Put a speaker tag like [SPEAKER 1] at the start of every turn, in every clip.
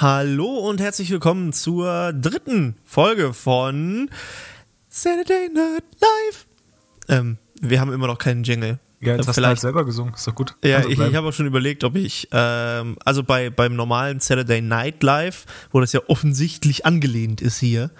[SPEAKER 1] Hallo und herzlich willkommen zur dritten Folge von Saturday Night Live. Ähm, wir haben immer noch keinen Jingle.
[SPEAKER 2] Ja, jetzt
[SPEAKER 1] Äh,
[SPEAKER 2] hast du halt selber gesungen, ist doch gut.
[SPEAKER 1] Ja,
[SPEAKER 2] Kann so
[SPEAKER 1] ich, ich habe auch schon überlegt, ob ich, ähm, also bei, beim normalen Saturday Night Live, wo das ja offensichtlich angelehnt ist hier,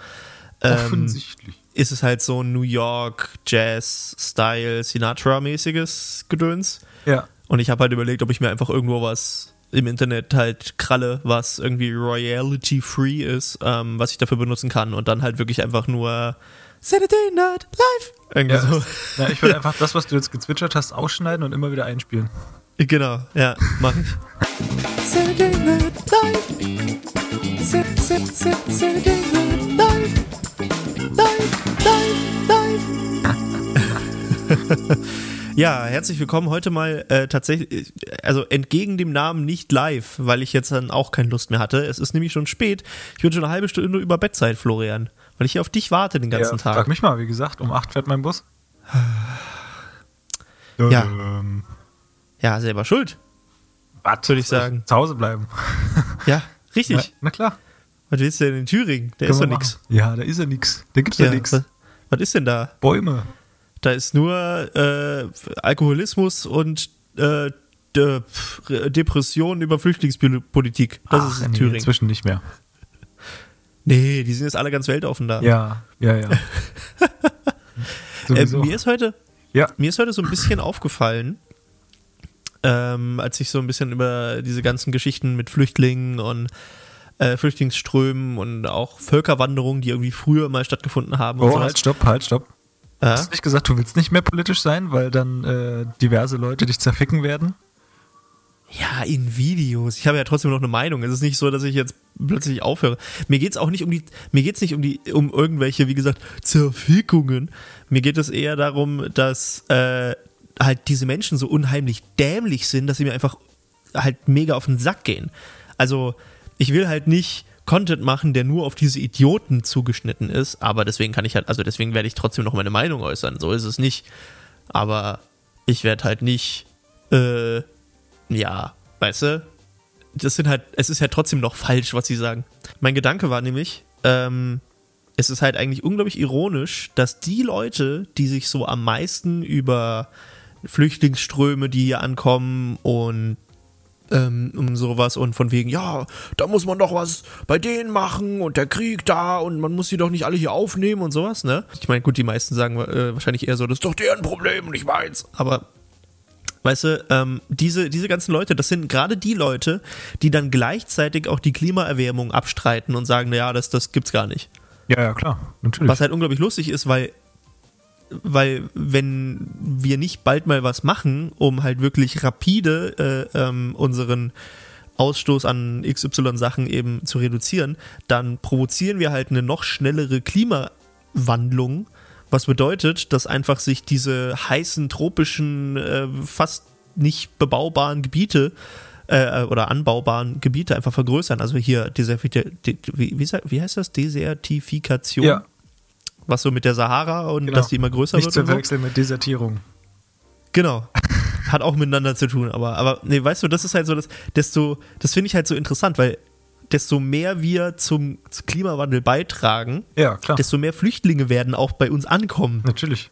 [SPEAKER 1] ähm,
[SPEAKER 2] Offensichtlich.
[SPEAKER 1] ist es halt so New York Jazz Style Sinatra-mäßiges Gedöns.
[SPEAKER 2] Ja.
[SPEAKER 1] Und ich habe halt überlegt, ob ich mir einfach irgendwo was im Internet halt kralle, was irgendwie royalty-free ist, ähm, was ich dafür benutzen kann und dann halt wirklich einfach nur Saturday Night Live. Irgendwie
[SPEAKER 2] Ja,
[SPEAKER 1] so.
[SPEAKER 2] ja, ich würde einfach das, was du jetzt gezwitschert hast, ausschneiden und immer wieder einspielen.
[SPEAKER 1] Genau, ja, mach ich. Saturday Night Live. Sa- sa- sa- Saturday Night Live. Live, live, live. Ja, herzlich willkommen heute mal äh, tatsächlich, also entgegen dem Namen nicht live, weil ich jetzt dann auch keine Lust mehr hatte. Es ist nämlich schon spät. Ich bin schon eine halbe Stunde über Bettzeit, Florian, weil ich hier auf dich warte den ganzen
[SPEAKER 2] ja,
[SPEAKER 1] Tag.
[SPEAKER 2] Frag mich mal, wie gesagt, um 8 fährt mein Bus.
[SPEAKER 1] Ja.
[SPEAKER 2] Ähm,
[SPEAKER 1] Ja, selber schuld.
[SPEAKER 2] was?
[SPEAKER 1] Würde ich sagen.
[SPEAKER 2] Zu Hause bleiben.
[SPEAKER 1] Ja, richtig.
[SPEAKER 2] Ja, na klar.
[SPEAKER 1] Was willst du denn in Thüringen? Da
[SPEAKER 2] Können
[SPEAKER 1] ist doch nix.
[SPEAKER 2] Ja, da ist ja nix. Da gibt's ja,
[SPEAKER 1] Ja,
[SPEAKER 2] nix.
[SPEAKER 1] was, was ist denn da?
[SPEAKER 2] Bäume.
[SPEAKER 1] Da ist nur äh, Alkoholismus und äh, De Depression über Flüchtlingspolitik. Das
[SPEAKER 2] Ach,
[SPEAKER 1] ist in
[SPEAKER 2] nee,
[SPEAKER 1] Thüringen.
[SPEAKER 2] Inzwischen nicht mehr.
[SPEAKER 1] Nee, die sind jetzt alle ganz weltoffen da.
[SPEAKER 2] Ja, ja, ja.
[SPEAKER 1] Äh, mir ist heute,
[SPEAKER 2] ja.
[SPEAKER 1] mir ist heute so ein bisschen aufgefallen, ähm, als ich so ein bisschen über diese ganzen Geschichten mit Flüchtlingen und äh, Flüchtlingsströmen und auch Völkerwanderungen, die irgendwie früher mal stattgefunden haben.
[SPEAKER 2] Oh,
[SPEAKER 1] sowas.
[SPEAKER 2] halt, stopp, halt, stopp.
[SPEAKER 1] Ja?
[SPEAKER 2] Hast du nicht gesagt, du willst nicht mehr politisch sein, weil dann äh, diverse Leute dich zerficken werden?
[SPEAKER 1] Ja, in Videos. Ich habe ja trotzdem noch eine Meinung. Es ist nicht so, dass ich jetzt plötzlich aufhöre. Mir geht's auch nicht um die, mir geht's nicht um die, um irgendwelche, wie gesagt, Zerfickungen. Mir geht es eher darum, dass äh, halt diese Menschen so unheimlich dämlich sind, dass sie mir einfach halt mega auf den Sack gehen. Also ich will halt nicht Content machen, der nur auf diese Idioten zugeschnitten ist, aber deswegen kann ich halt, also deswegen werde ich trotzdem noch meine Meinung äußern. So ist es nicht. Aber ich werde halt nicht, äh, ja, weißt du, das sind halt, es ist ja trotzdem noch falsch, was sie sagen. Mein Gedanke war nämlich, ähm, es ist halt eigentlich unglaublich ironisch, dass die Leute, die sich so am meisten über Flüchtlingsströme, die hier ankommen und ähm, um sowas und von wegen, ja, da muss man doch was bei denen machen und der Krieg da und man muss sie doch nicht alle hier aufnehmen und sowas, ne? Ich meine, gut, die meisten sagen äh, wahrscheinlich eher so, das ist doch deren Problem nicht meins. Aber Weißt du, ähm, diese, diese ganzen Leute, das sind gerade die Leute, die dann gleichzeitig auch die Klimaerwärmung abstreiten und sagen, naja, das, das gibt's gar nicht.
[SPEAKER 2] Ja, ja, klar. Natürlich.
[SPEAKER 1] Was halt unglaublich lustig ist, weil, weil wenn wir nicht bald mal was machen, um halt wirklich rapide äh, ähm, unseren Ausstoß an XY-Sachen eben zu reduzieren, dann provozieren wir halt eine noch schnellere Klimawandlung, was bedeutet, dass einfach sich diese heißen, tropischen, äh, fast nicht bebaubaren Gebiete äh, oder anbaubaren Gebiete einfach vergrößern. Also hier Deserti de, wie, wie heißt das? Desertifikation?
[SPEAKER 2] Ja.
[SPEAKER 1] Was so mit der Sahara und
[SPEAKER 2] Genau.
[SPEAKER 1] dass die immer größer
[SPEAKER 2] Nicht
[SPEAKER 1] wird.
[SPEAKER 2] zu
[SPEAKER 1] und so.
[SPEAKER 2] verwechseln mit Desertierung.
[SPEAKER 1] Genau. Hat auch miteinander zu tun, aber, aber nee, weißt du, das ist halt so, das, desto, das finde ich halt so interessant, weil desto mehr wir zum Klimawandel beitragen,
[SPEAKER 2] Ja,
[SPEAKER 1] desto mehr Flüchtlinge werden auch bei uns ankommen.
[SPEAKER 2] Natürlich.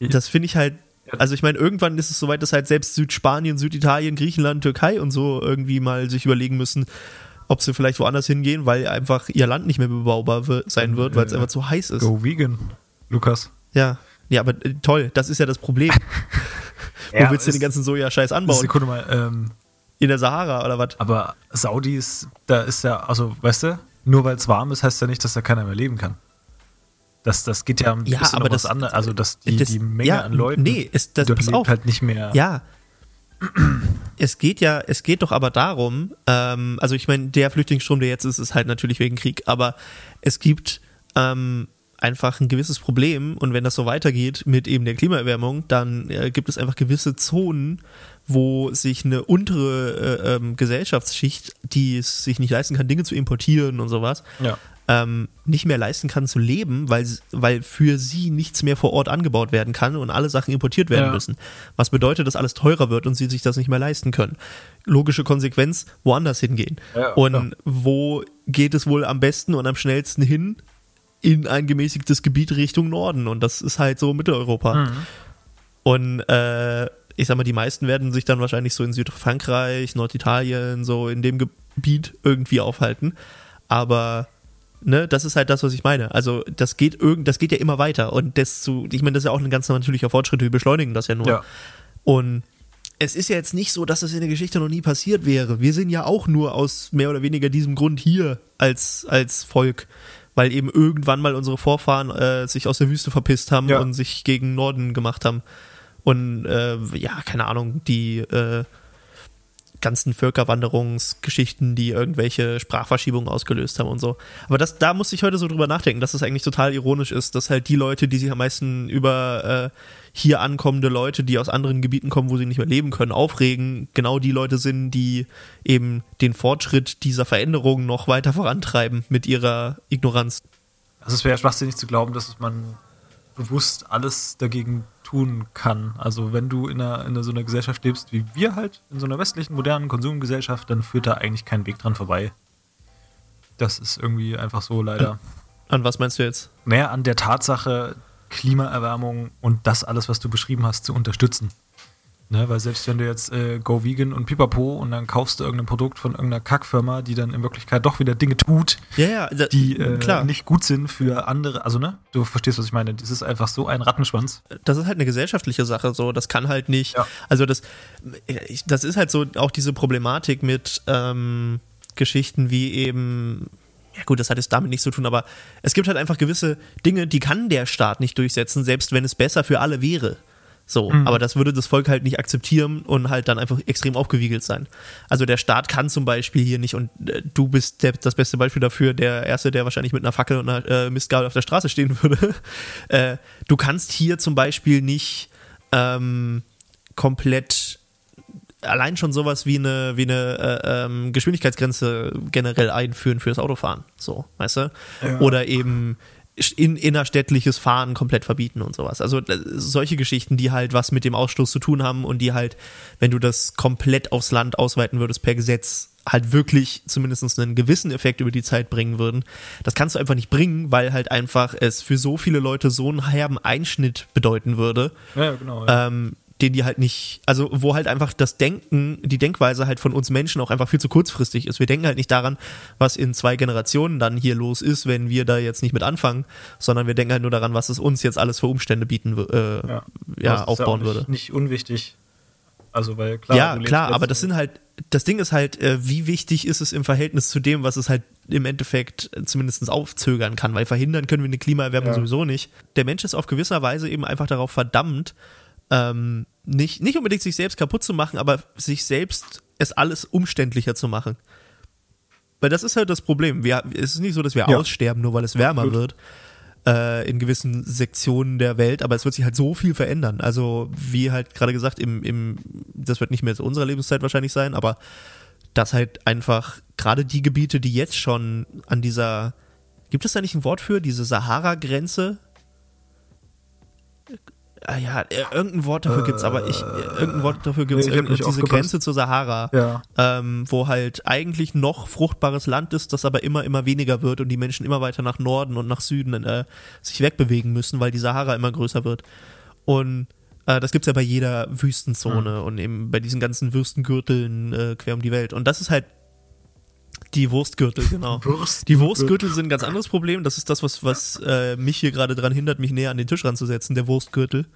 [SPEAKER 1] Das finde ich halt, also ich meine, irgendwann ist es soweit, dass halt selbst Südspanien, Süditalien, Griechenland, Türkei und so irgendwie mal sich überlegen müssen, ob sie vielleicht woanders hingehen, weil einfach ihr Land nicht mehr bebaubar sein wird, weil es
[SPEAKER 2] Äh,
[SPEAKER 1] einfach zu heiß ist.
[SPEAKER 2] Go vegan, Lukas.
[SPEAKER 1] Ja. Ja, aber äh, toll, das ist ja das Problem. Wo
[SPEAKER 2] Ja,
[SPEAKER 1] willst du den ganzen Sojascheiß anbauen?
[SPEAKER 2] Sekunde mal, ähm,
[SPEAKER 1] In der Sahara oder was?
[SPEAKER 2] aber Saudis, da ist ja, also, weißt du, nur weil es warm ist, heißt ja nicht, dass da keiner mehr leben kann. Das, das geht ja ein
[SPEAKER 1] Ja,
[SPEAKER 2] bisschen
[SPEAKER 1] aber
[SPEAKER 2] um was
[SPEAKER 1] das-
[SPEAKER 2] anderes. Also, dass die,
[SPEAKER 1] das-
[SPEAKER 2] die Menge
[SPEAKER 1] ja,
[SPEAKER 2] an Leuten,
[SPEAKER 1] nee, es- das-
[SPEAKER 2] die lebt,
[SPEAKER 1] auf.
[SPEAKER 2] halt nicht mehr.
[SPEAKER 1] Ja. Es geht ja, es geht doch aber darum, ähm, also ich meine, der Flüchtlingsstrom, der jetzt ist, ist halt natürlich wegen Krieg, aber es gibt ähm, einfach ein gewisses Problem und wenn das so weitergeht mit eben der Klimaerwärmung, dann äh, gibt es einfach gewisse Zonen, wo sich eine untere äh, ähm, Gesellschaftsschicht, die es sich nicht leisten kann, Dinge zu importieren und sowas,
[SPEAKER 2] Ja.
[SPEAKER 1] Ähm, nicht mehr leisten kann zu leben, weil, weil für sie nichts mehr vor Ort angebaut werden kann und alle Sachen importiert werden
[SPEAKER 2] Ja.
[SPEAKER 1] müssen. Was bedeutet, dass alles teurer wird und sie sich das nicht mehr leisten können. Logische Konsequenz, woanders hingehen.
[SPEAKER 2] Ja,
[SPEAKER 1] und
[SPEAKER 2] klar.
[SPEAKER 1] wo geht es wohl am besten und am schnellsten hin? In ein gemäßigtes Gebiet Richtung Norden. Und das ist halt so Mitteleuropa.
[SPEAKER 2] Mhm.
[SPEAKER 1] Und äh, ich sag mal, die meisten werden sich dann wahrscheinlich so in Südfrankreich, Norditalien, so in dem Gebiet irgendwie aufhalten. Aber ne, das ist halt das, was ich meine. Also das geht irgend, das geht ja immer weiter. Und das zu, ich meine, das ist ja auch ein ganz natürlicher Fortschritt. Wir beschleunigen das ja nur.
[SPEAKER 2] Ja.
[SPEAKER 1] Und es ist ja jetzt nicht so, dass das in der Geschichte noch nie passiert wäre. Wir sind ja auch nur aus mehr oder weniger diesem Grund hier als, als Volk, weil eben irgendwann mal unsere Vorfahren äh, sich aus der Wüste verpisst haben
[SPEAKER 2] Ja.
[SPEAKER 1] und sich gegen Norden gemacht haben. Und äh, ja, keine Ahnung, die äh, ganzen Völkerwanderungsgeschichten, die irgendwelche Sprachverschiebungen ausgelöst haben und so. Aber das, da musste ich heute so drüber nachdenken, dass es eigentlich total ironisch ist, dass halt die Leute, die sich am meisten über äh, hier ankommende Leute, die aus anderen Gebieten kommen, wo sie nicht mehr leben können, aufregen, genau die Leute sind, die eben den Fortschritt dieser Veränderungen noch weiter vorantreiben mit ihrer Ignoranz.
[SPEAKER 2] Also es wäre schwachsinnig zu glauben, dass man bewusst alles dagegen tun kann. Also wenn du in, einer, in so einer Gesellschaft lebst, wie wir halt, in so einer westlichen, modernen Konsumgesellschaft, dann führt da eigentlich kein Weg dran vorbei. Das ist irgendwie einfach so leider.
[SPEAKER 1] An was meinst du jetzt?
[SPEAKER 2] Naja, an der Tatsache, Klimaerwärmung und das alles, was du beschrieben hast, zu unterstützen. Ne, weil selbst wenn du jetzt äh, Go Vegan und Pipapo und dann kaufst du irgendein Produkt von irgendeiner Kackfirma, die dann in Wirklichkeit doch wieder Dinge tut,
[SPEAKER 1] Ja, ja,
[SPEAKER 2] die äh,
[SPEAKER 1] klar.
[SPEAKER 2] nicht gut sind für andere. Also, ne? Du verstehst, was ich meine. Das ist einfach so ein Rattenschwanz.
[SPEAKER 1] das ist halt eine gesellschaftliche Sache, so, das kann halt nicht,
[SPEAKER 2] Ja.
[SPEAKER 1] also das, ich- das ist halt so auch diese Problematik mit ähm, Geschichten wie eben, ja gut, das hat jetzt damit nichts zu tun, aber es gibt halt einfach gewisse Dinge, die kann der Staat nicht durchsetzen, selbst wenn es besser für alle wäre. So, aber das würde das Volk halt nicht akzeptieren und halt dann einfach extrem aufgewiegelt sein. Also der Staat kann zum Beispiel hier nicht, und äh, du bist der, das beste Beispiel dafür, der Erste, der wahrscheinlich mit einer Fackel und einer äh, Mistgabel auf der Straße stehen würde. äh, du kannst hier zum Beispiel nicht ähm, komplett allein schon sowas wie eine, wie eine äh, ähm, Geschwindigkeitsgrenze generell einführen fürs Autofahren. So, weißt du?
[SPEAKER 2] Ja.
[SPEAKER 1] Oder eben in, innerstädtliches Fahren komplett verbieten und sowas. Also äh, solche Geschichten, die halt was mit dem Ausstoß zu tun haben und die halt, wenn du das komplett aufs Land ausweiten würdest per Gesetz, halt wirklich zumindest einen gewissen Effekt über die Zeit bringen würden. Das kannst du einfach nicht bringen, weil halt einfach es für so viele Leute so einen herben Einschnitt bedeuten würde,
[SPEAKER 2] Ja, genau.
[SPEAKER 1] ähm, den die halt nicht, also wo halt einfach das Denken, die Denkweise halt von uns Menschen auch einfach viel zu kurzfristig ist. Wir denken halt nicht daran, was in zwei Generationen dann hier los ist, wenn wir da jetzt nicht mit anfangen, sondern wir denken halt nur daran, was es uns jetzt alles für Umstände bieten, äh, ja,
[SPEAKER 2] ist
[SPEAKER 1] aufbauen
[SPEAKER 2] auch nicht,
[SPEAKER 1] würde.
[SPEAKER 2] Nicht unwichtig. Also, weil klar.
[SPEAKER 1] ja, klar, aber das sind halt, das Ding ist halt, äh, wie wichtig ist es im Verhältnis zu dem, was es halt im Endeffekt zumindest aufzögern kann, weil verhindern können wir eine Klimaerwärmung
[SPEAKER 2] Ja.
[SPEAKER 1] sowieso nicht. Der Mensch ist auf gewisser Weise eben einfach darauf verdammt, ähm, nicht, nicht unbedingt sich selbst kaputt zu machen, aber sich selbst es alles umständlicher zu machen. Weil das ist halt das Problem. Wir, es ist nicht so, dass wir
[SPEAKER 2] Ja.
[SPEAKER 1] aussterben, nur weil es wärmer
[SPEAKER 2] Absolut.
[SPEAKER 1] wird äh, in gewissen Sektionen der Welt, aber es wird sich halt so viel verändern. Also, wie halt gerade gesagt, im, im, das wird nicht mehr zu unserer Lebenszeit wahrscheinlich sein, aber dass halt einfach gerade die Gebiete, die jetzt schon an dieser, gibt es da nicht ein Wort für, diese Sahara-Grenze? Ah ja, äh, irgendein Wort dafür gibt's, aber ich, äh, irgendein Wort dafür gibt's,
[SPEAKER 2] nee,
[SPEAKER 1] diese. Grenze zur Sahara
[SPEAKER 2] Ja.
[SPEAKER 1] ähm, wo halt eigentlich noch fruchtbares Land ist, das aber immer, immer weniger wird und die Menschen immer weiter nach Norden und nach Süden äh, sich wegbewegen müssen, weil die Sahara immer größer wird. Und äh, das gibt's ja bei jeder Wüstenzone und eben bei diesen ganzen Wüstengürteln äh, quer um die Welt. Und das ist halt die Wurstgürtel, genau.
[SPEAKER 2] Wurstgürtel.
[SPEAKER 1] Die Wurstgürtel sind ein ganz anderes Problem. Das ist das, was, was äh, mich hier gerade dran hindert, mich näher an den Tisch ranzusetzen, der Wurstgürtel.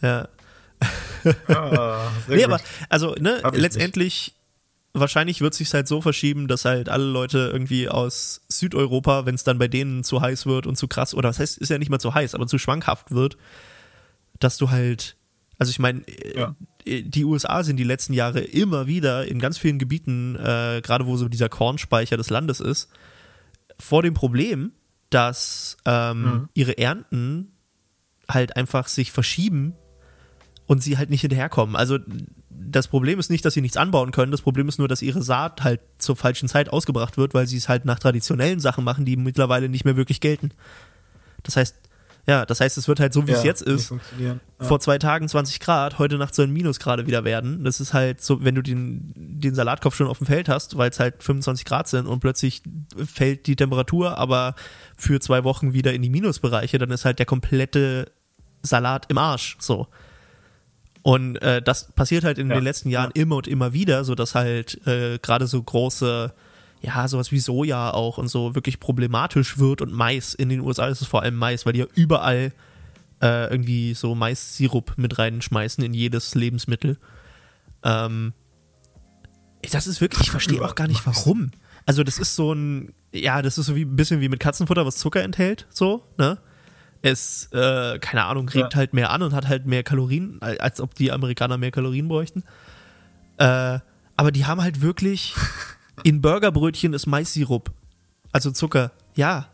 [SPEAKER 1] Ja.
[SPEAKER 2] Ah,
[SPEAKER 1] Nee,
[SPEAKER 2] gut.
[SPEAKER 1] aber also, ne, letztendlich, wahrscheinlich wird sich halt so verschieben, dass halt alle Leute irgendwie aus Südeuropa, wenn es dann bei denen zu heiß wird und zu krass, oder was heißt, ist ja nicht mal zu heiß, aber zu schwankhaft wird, dass du halt, also ich meine,
[SPEAKER 2] Ja.
[SPEAKER 1] die USA sind die letzten Jahre immer wieder in ganz vielen Gebieten, äh, gerade wo so dieser Kornspeicher des Landes ist, vor dem Problem, dass ähm,
[SPEAKER 2] Mhm.
[SPEAKER 1] ihre Ernten halt einfach sich verschieben und sie halt nicht hinterherkommen. Also das Problem ist nicht, dass sie nichts anbauen können. Das Problem ist nur, dass ihre Saat halt zur falschen Zeit ausgebracht wird, weil sie es halt nach traditionellen Sachen machen, die mittlerweile nicht mehr wirklich gelten. Das heißt, ja, das heißt, es wird halt so, wie
[SPEAKER 2] Ja,
[SPEAKER 1] es jetzt ist.
[SPEAKER 2] Ja.
[SPEAKER 1] Vor zwei Tagen 20 Grad, heute Nacht sollen Minusgrade wieder werden. Das ist halt so, wenn du den, den Salatkopf schon auf dem Feld hast, weil es halt 25 Grad sind und plötzlich fällt die Temperatur aber für zwei Wochen wieder in die Minusbereiche, dann ist halt der komplette Salat im Arsch. So. Und äh, das passiert halt in
[SPEAKER 2] Ja,
[SPEAKER 1] den letzten Jahren
[SPEAKER 2] ja.
[SPEAKER 1] immer und immer wieder, so dass halt äh, gerade so große, ja, sowas wie Soja auch und so wirklich problematisch wird und Mais. In den USA ist es vor allem Mais, weil die ja überall äh, irgendwie so Mais-Sirup mit reinschmeißen in jedes Lebensmittel. Ähm, das ist wirklich, ich verstehe auch gar nicht warum. Also das ist so ein, ja, das ist so wie ein bisschen wie mit Katzenfutter, was Zucker enthält, so, ne? Es, äh, keine Ahnung, regt
[SPEAKER 2] Ja.
[SPEAKER 1] halt mehr an und hat halt mehr Kalorien, al- als ob die Amerikaner mehr Kalorien bräuchten. Äh, aber die haben halt wirklich, in Burgerbrötchen ist Mais-Sirup. Also Zucker, ja.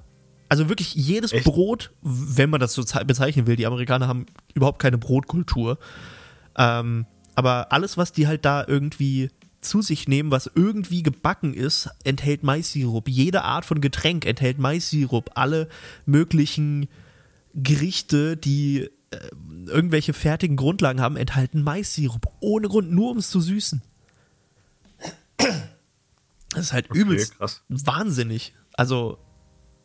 [SPEAKER 1] Also wirklich jedes
[SPEAKER 2] Echt?
[SPEAKER 1] Brot, wenn man das so ze- bezeichnen will, die Amerikaner haben überhaupt keine Brotkultur. Ähm, aber alles, was die halt da irgendwie zu sich nehmen, was irgendwie gebacken ist, enthält Mais-Sirup. Jede Art von Getränk enthält Mais-Sirup. Alle möglichen Gerichte, die äh, irgendwelche fertigen Grundlagen haben, enthalten Mais-Sirup. Ohne Grund, nur um es zu süßen. Das ist halt
[SPEAKER 2] Okay,
[SPEAKER 1] übelst
[SPEAKER 2] krass.
[SPEAKER 1] wahnsinnig. Also,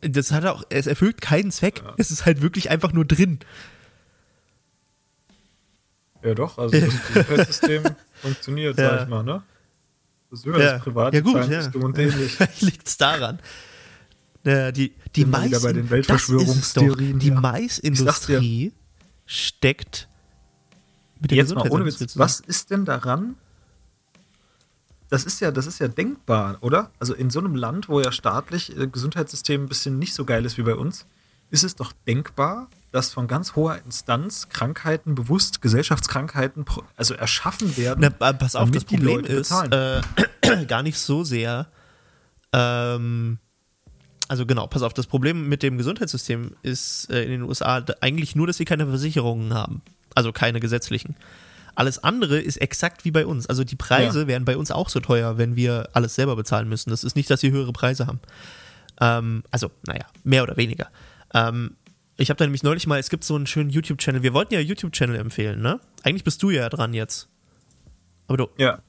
[SPEAKER 1] das hat auch, es erfüllt keinen Zweck. Es ist halt wirklich einfach nur drin.
[SPEAKER 2] Ja, doch, also das Gesundheitssystem funktioniert,
[SPEAKER 1] Ja.
[SPEAKER 2] sag ich mal, ne? Das ist das private
[SPEAKER 1] ja gut, ja.
[SPEAKER 2] Und ähnlich.
[SPEAKER 1] Vielleicht liegt es daran. Ja, die die Mais,
[SPEAKER 2] bei den. Weltverschwörungstheorien,
[SPEAKER 1] Die
[SPEAKER 2] ja.
[SPEAKER 1] Maisindustrie steckt mit der
[SPEAKER 2] Jetzt mal ohne Witz, was ist denn daran? Das ist ja, das ist ja denkbar, oder? Also in so einem Land, wo ja staatlich äh, Gesundheitssystem ein bisschen nicht so geil ist wie bei uns, ist es doch denkbar, dass von ganz hoher Instanz Krankheiten bewusst, Gesellschaftskrankheiten, also erschaffen werden.
[SPEAKER 1] Na, pass auf, das Problem ist äh, gar nicht so sehr. Ähm, also genau, pass auf, das Problem mit dem Gesundheitssystem ist äh, in den USA eigentlich nur, dass sie keine Versicherungen haben. Also keine gesetzlichen. Alles andere ist exakt wie bei uns. Also die Preise
[SPEAKER 2] Ja.
[SPEAKER 1] wären bei uns auch so teuer, wenn wir alles selber bezahlen müssen. Das ist nicht, dass sie höhere Preise haben. Ähm, also, naja, mehr oder weniger. Ähm, ich habe da nämlich neulich mal, es gibt so einen schönen YouTube-Channel. Wir wollten ja YouTube-Channel empfehlen, ne? Eigentlich bist du ja dran jetzt. Aber du,
[SPEAKER 2] Ja.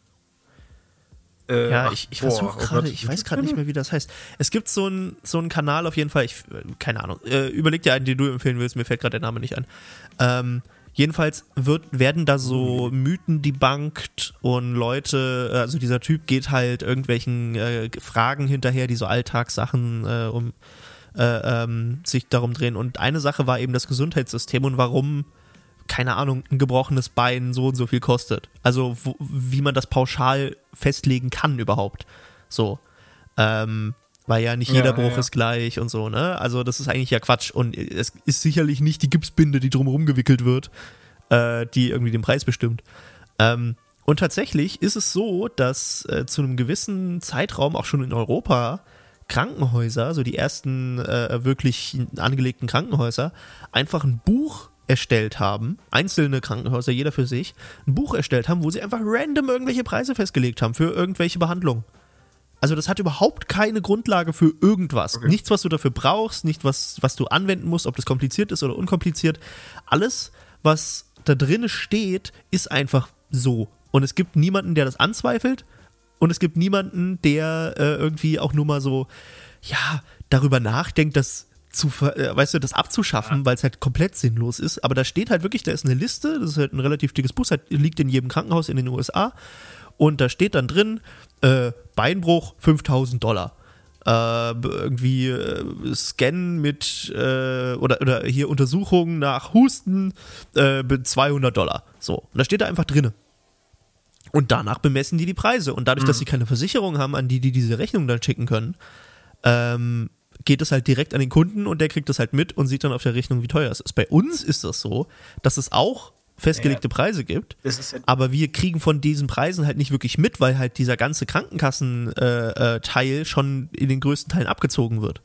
[SPEAKER 2] Äh,
[SPEAKER 1] ja, ich, ich versuche
[SPEAKER 2] oh
[SPEAKER 1] gerade, ich weiß gerade nicht mehr, wie das heißt. Es gibt so einen so einen Kanal auf jeden Fall, ich, äh, keine Ahnung, äh, überleg dir einen, den du empfehlen willst, mir fällt gerade der Name nicht ein. Ähm, jedenfalls wird, werden da so Mythen debunked und Leute, äh, also dieser Typ geht halt irgendwelchen äh, Fragen hinterher, die so Alltagssachen äh, um äh, ähm, sich darum drehen. Und eine Sache war eben das Gesundheitssystem und warum keine Ahnung, ein gebrochenes Bein so und so viel kostet. Also wo, wie man das pauschal festlegen kann überhaupt. So. Ähm, weil ja nicht jeder
[SPEAKER 2] ja,
[SPEAKER 1] Bruch
[SPEAKER 2] ja.
[SPEAKER 1] ist gleich und so, ne? Also das ist eigentlich ja Quatsch. Und es ist sicherlich nicht die Gipsbinde, die drumherum gewickelt wird, äh, die irgendwie den Preis bestimmt. Ähm, und tatsächlich ist es so, dass äh, zu einem gewissen Zeitraum auch schon in Europa Krankenhäuser, so die ersten äh, wirklich angelegten Krankenhäuser, einfach ein Buch erstellt haben, einzelne Krankenhäuser, jeder für sich, ein Buch erstellt haben, wo sie einfach random irgendwelche Preise festgelegt haben für irgendwelche Behandlungen. Also das hat überhaupt keine Grundlage für irgendwas.
[SPEAKER 2] Okay.
[SPEAKER 1] Nichts, was du dafür brauchst, nicht was, was du anwenden musst, ob das kompliziert ist oder unkompliziert. Alles, was da drin steht, ist einfach so. Und es gibt niemanden, der das anzweifelt. Und es gibt niemanden, der äh, irgendwie auch nur mal so, ja, darüber nachdenkt, das zu, ver- äh, weißt du, das abzuschaffen, weil es halt komplett sinnlos ist. Aber da steht halt wirklich, da ist eine Liste, das ist halt ein relativ dickes Buch, das liegt in jedem Krankenhaus in den USA. Und da steht dann drin, äh, Beinbruch 5000 Dollar. Äh, irgendwie äh, Scan mit äh, oder, oder hier Untersuchungen nach Husten äh, b- 200 Dollar. So, und da steht da einfach drinne. Und danach bemessen die die Preise. Und dadurch, dass sie keine Versicherung haben, an die die diese Rechnung dann schicken können, ähm, geht es halt direkt an den Kunden und der kriegt das halt mit und sieht dann auf der Rechnung, wie teuer es ist. Bei uns ist das so, dass es auch festgelegte Preise gibt,
[SPEAKER 2] ja
[SPEAKER 1] aber wir kriegen von diesen Preisen halt nicht wirklich mit, weil halt dieser ganze Krankenkassenteil äh, äh, schon in den größten Teilen abgezogen wird.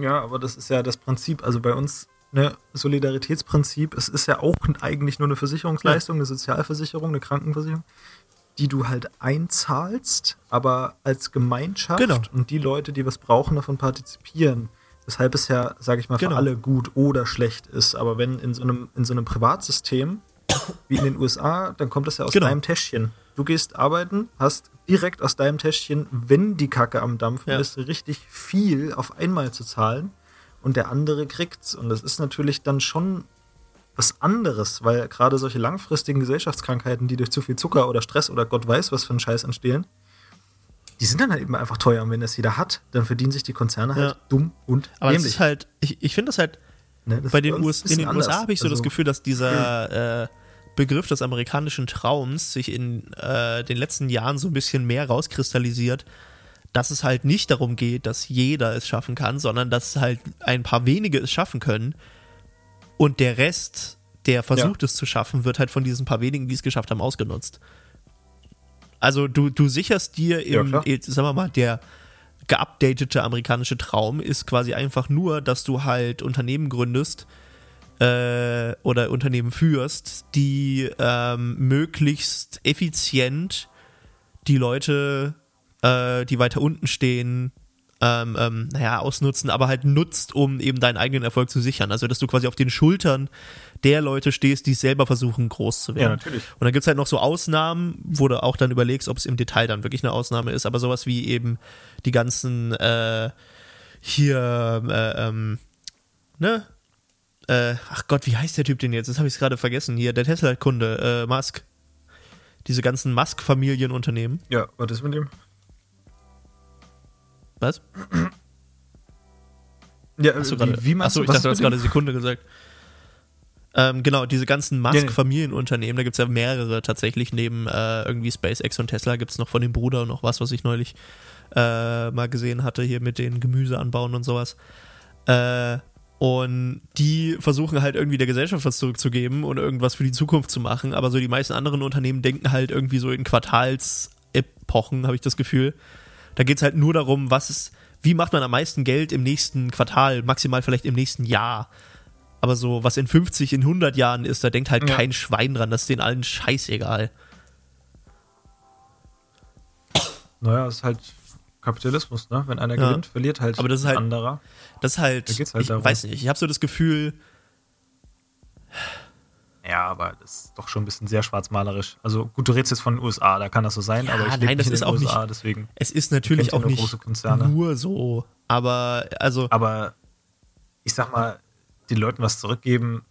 [SPEAKER 2] Ja, aber das ist ja das Prinzip. Also bei uns ne, Solidaritätsprinzip, es ist ja auch eigentlich nur eine Versicherungsleistung, eine Sozialversicherung, eine Krankenversicherung, die du halt einzahlst, aber als Gemeinschaft
[SPEAKER 1] Genau.
[SPEAKER 2] und die Leute, die was brauchen, davon partizipieren. Weshalb es ja, sage ich mal,
[SPEAKER 1] Genau.
[SPEAKER 2] für alle gut oder schlecht ist. Aber wenn in so einem, in so einem Privatsystem wie in den USA, dann kommt das ja aus
[SPEAKER 1] Genau.
[SPEAKER 2] deinem Täschchen. Du gehst arbeiten, hast direkt aus deinem Täschchen, wenn die Kacke am Dampfen
[SPEAKER 1] Ja.
[SPEAKER 2] ist, richtig viel auf einmal zu zahlen und der andere kriegt's. Und das ist natürlich dann schon was anderes, weil gerade solche langfristigen Gesellschaftskrankheiten, die durch zu viel Zucker oder Stress oder Gott weiß was für einen Scheiß entstehen, die sind dann halt eben einfach teuer. Und wenn das jeder hat, dann verdienen sich die Konzerne halt
[SPEAKER 1] Ja.
[SPEAKER 2] dumm und
[SPEAKER 1] Aber es
[SPEAKER 2] dämlich.
[SPEAKER 1] ist halt, ich, ich finde das halt,
[SPEAKER 2] Ne, das
[SPEAKER 1] bei den US in den USA
[SPEAKER 2] anders.
[SPEAKER 1] habe ich so das
[SPEAKER 2] Also,
[SPEAKER 1] Gefühl, dass dieser äh, Begriff des amerikanischen Traums sich in äh, den letzten Jahren so ein bisschen mehr rauskristallisiert, dass es halt nicht darum geht, dass jeder es schaffen kann, sondern dass halt ein paar wenige es schaffen können und der Rest, der versucht es zu schaffen, wird halt von diesen paar wenigen, die es geschafft haben, ausgenutzt. Also du, du sicherst dir
[SPEAKER 2] Ja,
[SPEAKER 1] im, eh, sagen wir mal, der geupdatete amerikanische Traum ist quasi einfach nur, dass du halt Unternehmen gründest äh, oder Unternehmen führst, die ähm, möglichst effizient die Leute, äh, die weiter unten stehen, ähm, ähm, naja, ausnutzen, aber halt nutzt, um eben deinen eigenen Erfolg zu sichern. Also, dass du quasi auf den Schultern der Leute stehst, die selber versuchen, groß zu werden.
[SPEAKER 2] Ja, natürlich.
[SPEAKER 1] Und dann gibt es halt noch so Ausnahmen, wo du auch dann überlegst, ob es im Detail dann wirklich eine Ausnahme ist, aber sowas wie eben die ganzen äh, hier, äh, ähm, ne? Äh, ach Gott, wie heißt der Typ denn jetzt? Das habe ich gerade vergessen. Hier, der Tesla-Kunde, äh, Musk. Diese ganzen Musk-Familienunternehmen.
[SPEAKER 2] Ja, was ist mit dem?
[SPEAKER 1] Was?
[SPEAKER 2] Ja,
[SPEAKER 1] Hast du
[SPEAKER 2] wie,
[SPEAKER 1] gerade,
[SPEAKER 2] wie meinst
[SPEAKER 1] achso,
[SPEAKER 2] du,
[SPEAKER 1] ich dachte, du hast gerade? Sekunde gesagt. Ähm, genau, diese ganzen. Musk-Familienunternehmen, da gibt es ja mehrere tatsächlich, neben äh, irgendwie SpaceX und Tesla gibt es noch von dem Bruder noch was, was ich neulich äh, mal gesehen hatte, hier mit den Gemüseanbauen und sowas. Äh, und die versuchen halt irgendwie der Gesellschaft was zurückzugeben und irgendwas für die Zukunft zu machen, aber so die meisten anderen Unternehmen denken halt irgendwie so in Quartalsepochen, habe ich das Gefühl. Da geht es halt nur darum, was ist, wie macht man am meisten Geld im nächsten Quartal, maximal vielleicht im nächsten Jahr. Aber so, was in 50, in 100 Jahren ist, da denkt halt
[SPEAKER 2] Ja.
[SPEAKER 1] kein Schwein dran, das ist denen allen scheißegal.
[SPEAKER 2] Naja, ist halt Kapitalismus, ne? Wenn einer
[SPEAKER 1] Ja.
[SPEAKER 2] gewinnt, verliert halt
[SPEAKER 1] Aber das ist halt-
[SPEAKER 2] ein anderer.
[SPEAKER 1] Das ist halt,
[SPEAKER 2] Da geht's halt
[SPEAKER 1] ich
[SPEAKER 2] darum.
[SPEAKER 1] weiß nicht, ich habe so das Gefühl,
[SPEAKER 2] Ja, aber das ist doch schon ein bisschen sehr schwarzmalerisch. Also gut, du redest jetzt von den USA, da kann das so sein,
[SPEAKER 1] Ja,
[SPEAKER 2] aber ich
[SPEAKER 1] nein, das
[SPEAKER 2] nicht in
[SPEAKER 1] ist
[SPEAKER 2] den
[SPEAKER 1] auch
[SPEAKER 2] USA,
[SPEAKER 1] nicht-
[SPEAKER 2] deswegen.
[SPEAKER 1] es ist natürlich auch
[SPEAKER 2] nur
[SPEAKER 1] nicht nur so, aber also,
[SPEAKER 2] Aber ich sag mal, den Leuten was zurückgeben,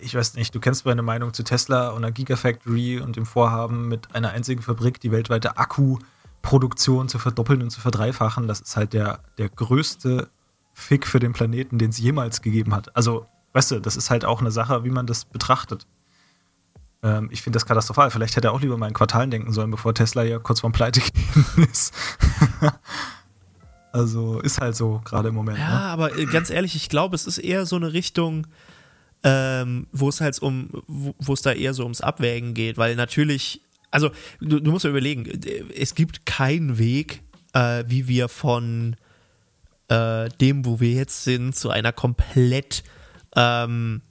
[SPEAKER 2] ich weiß nicht, du kennst meine Meinung zu Tesla und der Gigafactory und dem Vorhaben, mit einer einzigen Fabrik die weltweite Akkuproduktion zu verdoppeln und zu verdreifachen. Das ist halt der, der größte Fick für den Planeten, den es jemals gegeben hat. Also, weißt du, das ist halt auch eine Sache, wie man das betrachtet. Ähm, ich finde das katastrophal. Vielleicht hätte er auch lieber mal in Quartalen denken sollen, bevor Tesla ja kurz vorm Pleite ist. also ist halt so gerade im Moment.
[SPEAKER 1] ja,
[SPEAKER 2] Ne?
[SPEAKER 1] aber äh, ganz ehrlich, ich glaube, es ist eher so eine Richtung, ähm, wo es halt um, wo wo es da eher so ums Abwägen geht, weil natürlich, also du, du musst ja überlegen, äh, es gibt keinen Weg, äh, wie wir von äh, dem, wo wir jetzt sind, zu einer komplett ähm,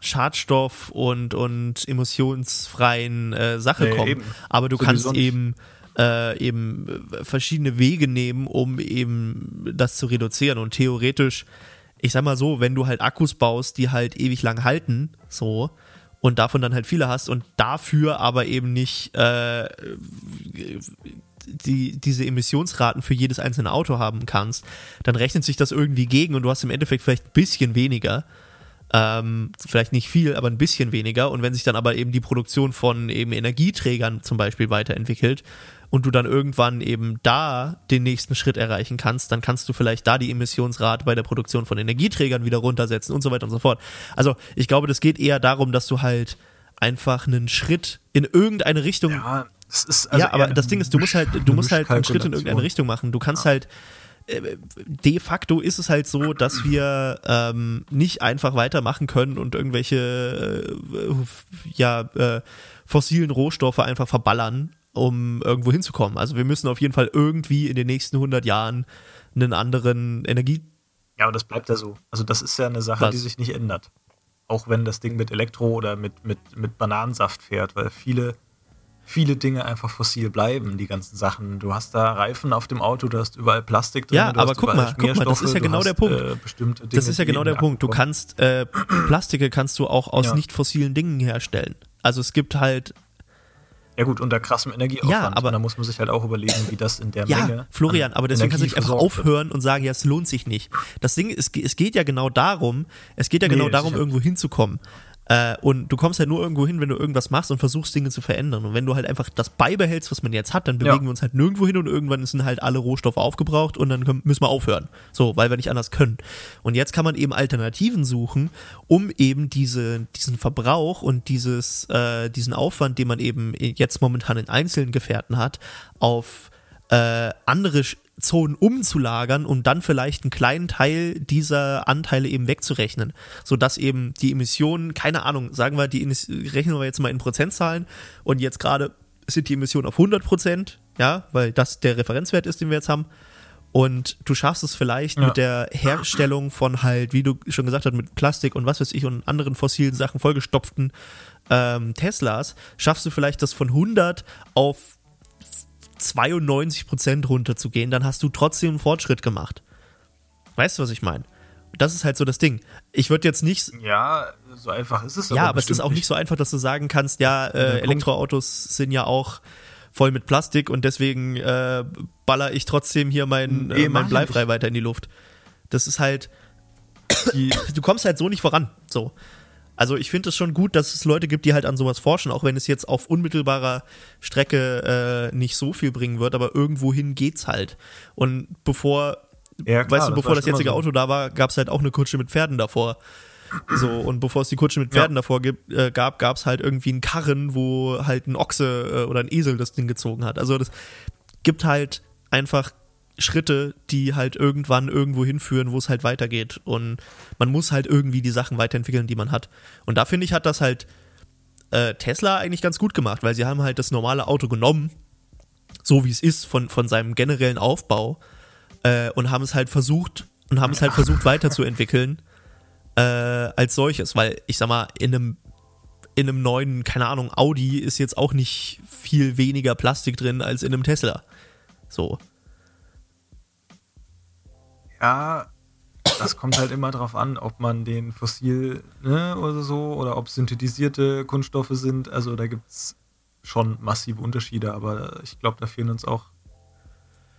[SPEAKER 1] Schadstoff- und, und emissionsfreien äh, Sache
[SPEAKER 2] Nee,
[SPEAKER 1] kommen.
[SPEAKER 2] eben.
[SPEAKER 1] Aber du
[SPEAKER 2] Sowieso
[SPEAKER 1] kannst eben äh, eben verschiedene Wege nehmen, um eben das zu reduzieren. Und theoretisch, ich sag mal so, wenn du halt Akkus baust, die halt ewig lang halten, so, und davon dann halt viele hast und dafür aber eben nicht äh, die, diese Emissionsraten für jedes einzelne Auto haben kannst, dann rechnet sich das irgendwie gegen und du hast im Endeffekt vielleicht ein bisschen weniger. Ähm, vielleicht nicht viel, aber ein bisschen weniger. Und wenn sich dann aber eben die Produktion von eben Energieträgern zum Beispiel weiterentwickelt und du dann irgendwann eben da den nächsten Schritt erreichen kannst, dann kannst du vielleicht da die Emissionsrate bei der Produktion von Energieträgern wieder runtersetzen und so weiter und so fort. Also ich glaube, das geht eher darum, dass du halt einfach einen Schritt in irgendeine Richtung
[SPEAKER 2] Ja, also
[SPEAKER 1] ja, aber das Ding ist, du musst halt, du musst halt einen Schritt in irgendeine Richtung machen. Du kannst halt, äh, de facto ist es halt so, dass wir ähm, nicht einfach weitermachen können und irgendwelche äh, ja, äh, fossilen Rohstoffe einfach verballern, um irgendwo hinzukommen. Also wir müssen auf jeden Fall irgendwie in den nächsten 100 Jahren einen anderen
[SPEAKER 2] Ja, aber das bleibt ja so. Also das ist ja eine Sache,
[SPEAKER 1] Was?
[SPEAKER 2] die sich nicht ändert. Auch wenn das Ding mit Elektro oder mit, mit, mit Bananensaft fährt, weil viele, viele Dinge einfach fossil bleiben, die ganzen Sachen. Du hast da Reifen auf dem Auto, du hast überall Plastik drin.
[SPEAKER 1] Ja, aber guck mal, guck mal, das ist ja genau der Punkt.
[SPEAKER 2] Äh,
[SPEAKER 1] Das ist ja genau der Punkt. Du kannst äh, Plastike kannst du auch aus
[SPEAKER 2] Ja.
[SPEAKER 1] nicht fossilen Dingen herstellen. Also es gibt halt
[SPEAKER 2] Ja gut, unter krassem Energieaufwand.
[SPEAKER 1] Ja, aber-
[SPEAKER 2] und da muss man sich halt auch überlegen, wie das in der
[SPEAKER 1] Ja,
[SPEAKER 2] Menge.
[SPEAKER 1] Florian,
[SPEAKER 2] an
[SPEAKER 1] aber deswegen kannst du
[SPEAKER 2] Energie
[SPEAKER 1] nicht einfach aufhören und sagen, ja, es lohnt sich nicht. Das Ding, es, ge- es geht ja genau darum, es geht ja
[SPEAKER 2] Nee,
[SPEAKER 1] genau darum, irgendwo hinzukommen. Äh, und du kommst ja nur irgendwo hin, wenn du irgendwas machst und versuchst, Dinge zu verändern. Und wenn du halt einfach das beibehältst, was man jetzt hat, dann bewegen
[SPEAKER 2] Ja.
[SPEAKER 1] wir uns halt nirgendwo hin und irgendwann sind halt alle Rohstoffe aufgebraucht und dann können, müssen wir aufhören. So, weil wir nicht anders können. Und jetzt kann man eben Alternativen suchen, um eben diese, diesen Verbrauch und dieses, äh, diesen Aufwand, den man eben jetzt momentan in einzelnen Gefährten hat, auf äh, andere Zonen umzulagern und dann vielleicht einen kleinen Teil dieser Anteile eben wegzurechnen, sodass eben die Emissionen, keine Ahnung, sagen wir, die rechnen wir jetzt mal in Prozentzahlen und jetzt gerade sind die Emissionen auf 100 Prozent, ja, weil das der Referenzwert ist, den wir jetzt haben. Und du schaffst es vielleicht
[SPEAKER 2] Ja.
[SPEAKER 1] mit der Herstellung von halt, wie du schon gesagt hast, mit Plastik und was weiß ich und anderen fossilen Sachen vollgestopften ähm, Teslas, schaffst du vielleicht das von 100 auf 92% runterzugehen, dann hast du trotzdem einen Fortschritt gemacht. Weißt du, was ich meine? Das ist halt so das Ding. Ich würde jetzt nicht.
[SPEAKER 2] Ja, so einfach ist es
[SPEAKER 1] Ja, aber es ist auch nicht so einfach, dass du sagen kannst, ja, äh. Elektroautos sind ja auch voll mit Plastik und deswegen äh, baller ich trotzdem hier mein,
[SPEAKER 2] Nee,
[SPEAKER 1] äh, mein Bleifrei weiter in die Luft. Das ist halt,
[SPEAKER 2] Die,
[SPEAKER 1] du kommst halt so nicht voran. So. Also ich finde es schon gut, dass es Leute gibt, die halt an sowas forschen, auch wenn es jetzt auf unmittelbarer Strecke äh, nicht so viel bringen wird, aber irgendwohin geht's halt. Und bevor,
[SPEAKER 2] Ja, klar,
[SPEAKER 1] weißt du,
[SPEAKER 2] das
[SPEAKER 1] bevor das
[SPEAKER 2] immer
[SPEAKER 1] jetzige
[SPEAKER 2] so.
[SPEAKER 1] Auto da war, gab es halt auch eine Kutsche mit Pferden davor. So, und bevor es die Kutsche mit Pferden davor gibt, äh, gab, gab es halt irgendwie einen Karren, wo halt ein Ochse äh, oder ein Esel das Ding gezogen hat. Also das gibt halt einfach Schritte, die halt irgendwann irgendwo hinführen, wo es halt weitergeht. Und man muss halt irgendwie die Sachen weiterentwickeln, die man hat. Und da finde ich, hat das halt äh, Tesla eigentlich ganz gut gemacht, weil sie haben halt das normale Auto genommen, so wie es ist, von, von seinem generellen Aufbau, äh, und haben es halt versucht, und haben es halt versucht weiterzuentwickeln äh, als solches. Weil, ich sag mal, in einem in einem neuen, keine Ahnung, Audi ist jetzt auch nicht viel weniger Plastik drin als in einem Tesla. So.
[SPEAKER 2] Ja, das kommt halt immer drauf an, ob man den fossil ne, oder so oder ob synthetisierte Kunststoffe sind. Also da gibt es schon massive Unterschiede, aber ich glaube, da fehlen uns auch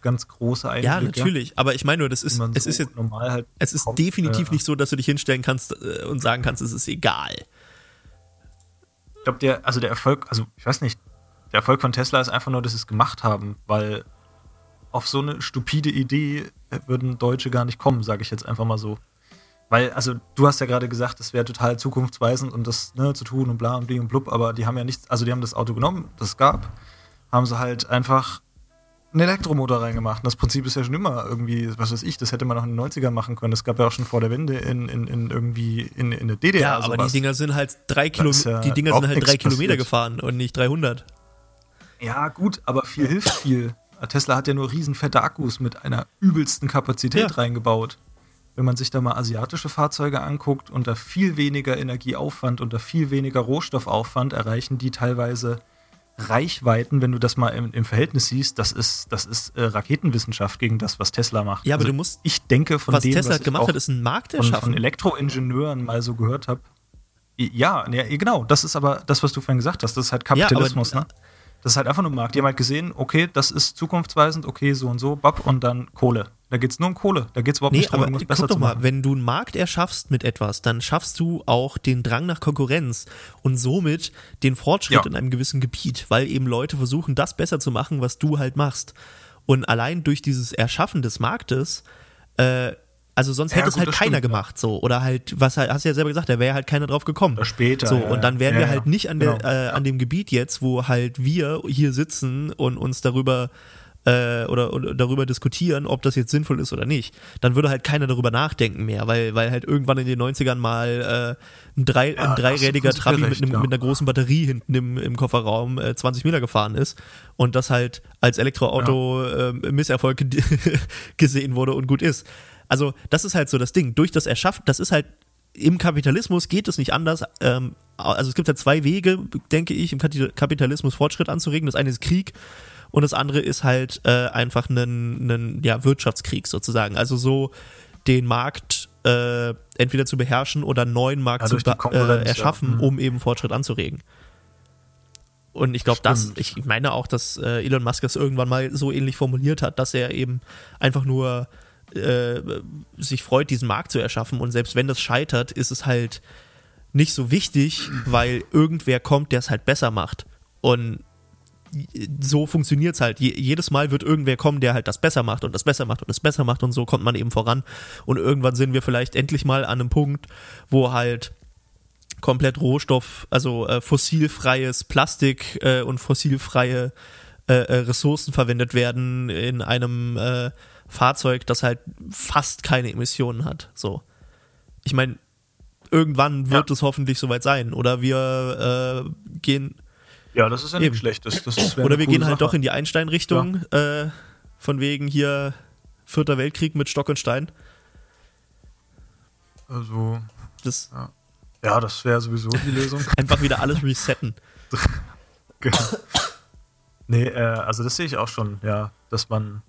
[SPEAKER 2] ganz große Einblicke.
[SPEAKER 1] Ja, natürlich. Aber ich meine nur, das ist, es
[SPEAKER 2] so
[SPEAKER 1] ist jetzt,
[SPEAKER 2] normal halt
[SPEAKER 1] es ist
[SPEAKER 2] kommt.
[SPEAKER 1] definitiv
[SPEAKER 2] Äh,
[SPEAKER 1] nicht so, dass du dich hinstellen kannst äh, und sagen kannst, es ist egal.
[SPEAKER 2] Ich glaube, der, also der Erfolg, also ich weiß nicht, der Erfolg von Tesla ist einfach nur, dass sie es gemacht haben, weil auf so eine stupide Idee würden Deutsche gar nicht kommen, sage ich jetzt einfach mal so. Weil, also du hast ja gerade gesagt, es wäre total zukunftsweisend und das ne, zu tun und bla und bli und blub, aber die haben ja nichts, also die haben das Auto genommen, das es gab, haben sie halt einfach einen Elektromotor reingemacht. Und das Prinzip ist ja schon immer irgendwie, was weiß ich, das hätte man auch in den 90ern machen können. Das gab ja auch schon vor der Wende in, in, in irgendwie in, in der DDR.
[SPEAKER 1] Ja, aber
[SPEAKER 2] sowas.
[SPEAKER 1] die Dinger sind halt drei Kilometer,
[SPEAKER 2] ja
[SPEAKER 1] die Dinger sind halt drei Kilometer
[SPEAKER 2] passiert.
[SPEAKER 1] gefahren und nicht 300.
[SPEAKER 2] Ja, gut, aber viel hilft viel. Tesla hat ja nur riesenfette Akkus mit einer übelsten Kapazität
[SPEAKER 1] Ja.
[SPEAKER 2] reingebaut. Wenn man sich da mal asiatische Fahrzeuge anguckt, unter viel weniger Energieaufwand, unter viel weniger Rohstoffaufwand erreichen die teilweise Reichweiten, wenn du das mal im, im Verhältnis siehst, das ist, das ist äh, Raketenwissenschaft gegen das, was Tesla macht. Also
[SPEAKER 1] Ja, aber du musst-
[SPEAKER 2] Ich denke, von
[SPEAKER 1] Was
[SPEAKER 2] dem,
[SPEAKER 1] Tesla
[SPEAKER 2] was
[SPEAKER 1] gemacht hat, ist einen Markt
[SPEAKER 2] von, von
[SPEAKER 1] erschaffen.
[SPEAKER 2] Elektroingenieuren mal so gehört habe. Ja, ja, genau. Das ist aber das, was du vorhin gesagt hast. Das ist halt
[SPEAKER 1] Ja, aber-
[SPEAKER 2] Kapitalismus, ne? Das ist halt einfach nur ein Markt. Die haben halt gesehen, okay, das ist zukunftsweisend, okay, so und so, bab, und dann Kohle. Da geht es nur um Kohle. Da geht es überhaupt
[SPEAKER 1] Nee,
[SPEAKER 2] nicht darum, irgendwas besser
[SPEAKER 1] doch
[SPEAKER 2] zu
[SPEAKER 1] mal,
[SPEAKER 2] machen.
[SPEAKER 1] wenn du einen Markt erschaffst mit etwas, dann schaffst du auch den Drang nach Konkurrenz und somit den Fortschritt
[SPEAKER 2] Ja.
[SPEAKER 1] in einem gewissen Gebiet, weil eben Leute versuchen, das besser zu machen, was du halt machst. Und allein durch dieses Erschaffen des Marktes, äh, also sonst
[SPEAKER 2] Ja,
[SPEAKER 1] hätte es halt keiner
[SPEAKER 2] stimmt, ja.
[SPEAKER 1] gemacht, so. Oder halt, was halt, hast du ja selber gesagt, da wäre halt keiner drauf gekommen.
[SPEAKER 2] Oder später,
[SPEAKER 1] So,
[SPEAKER 2] ja,
[SPEAKER 1] und dann
[SPEAKER 2] ja.
[SPEAKER 1] wären
[SPEAKER 2] Ja,
[SPEAKER 1] wir
[SPEAKER 2] ja.
[SPEAKER 1] halt nicht an, der,
[SPEAKER 2] Genau.
[SPEAKER 1] äh, an dem Gebiet jetzt, wo halt wir hier sitzen und uns darüber äh, oder, oder darüber diskutieren, ob das jetzt sinnvoll ist oder nicht, dann würde halt keiner darüber nachdenken mehr, weil, weil halt irgendwann in den 90ern mal äh, ein, drei,
[SPEAKER 2] Ja,
[SPEAKER 1] ein dreirädiger Trabi mit, einem,
[SPEAKER 2] ja.
[SPEAKER 1] mit einer großen Batterie hinten im, im Kofferraum äh, 20 Meter gefahren ist und das halt als Elektroauto äh, Misserfolg ge- gesehen wurde und gut ist. Also das ist halt so das Ding. Durch das Erschaffen, das ist halt im Kapitalismus geht es nicht anders. Ähm, also es gibt ja zwei Wege, denke ich, im Kapitalismus Fortschritt anzuregen. Das eine ist Krieg und das andere ist halt äh, einfach ein, ja, Wirtschaftskrieg sozusagen. Also so den Markt äh, entweder zu beherrschen oder einen neuen Markt
[SPEAKER 2] Ja,
[SPEAKER 1] zu äh, erschaffen,
[SPEAKER 2] ja. Mhm.
[SPEAKER 1] um eben Fortschritt anzuregen. Und ich glaube, das, ich meine auch, dass äh, Elon Musk das irgendwann mal so ähnlich formuliert hat, dass er eben einfach nur äh, sich freut, diesen Markt zu erschaffen. Und selbst wenn das scheitert, ist es halt nicht so wichtig, weil irgendwer kommt, der es halt besser macht. Und so funktioniert es halt. Je, jedes Mal wird irgendwer kommen, der halt das besser macht und das besser macht und das besser macht und so kommt man eben voran. Und irgendwann sind wir vielleicht endlich mal an einem Punkt, wo halt komplett Rohstoff, also äh, fossilfreies Plastik äh, und fossilfreie äh, äh, Ressourcen verwendet werden in einem äh, Fahrzeug, das halt fast keine Emissionen hat. So. Ich meine, irgendwann wird es hoffentlich soweit sein. Oder wir äh, gehen
[SPEAKER 2] Ja, das ist ja
[SPEAKER 1] Eben.
[SPEAKER 2] nicht schlecht. Das, das wäre
[SPEAKER 1] oder wir gehen halt
[SPEAKER 2] Sache.
[SPEAKER 1] doch in die Einstein-Richtung, äh, von wegen hier Vierter Weltkrieg mit Stock und Stein.
[SPEAKER 2] Also,
[SPEAKER 1] Das
[SPEAKER 2] ja, das wäre sowieso die Lösung.
[SPEAKER 1] einfach wieder alles resetten.
[SPEAKER 2] Genau. nee, äh, also das sehe ich auch schon, ja, dass man,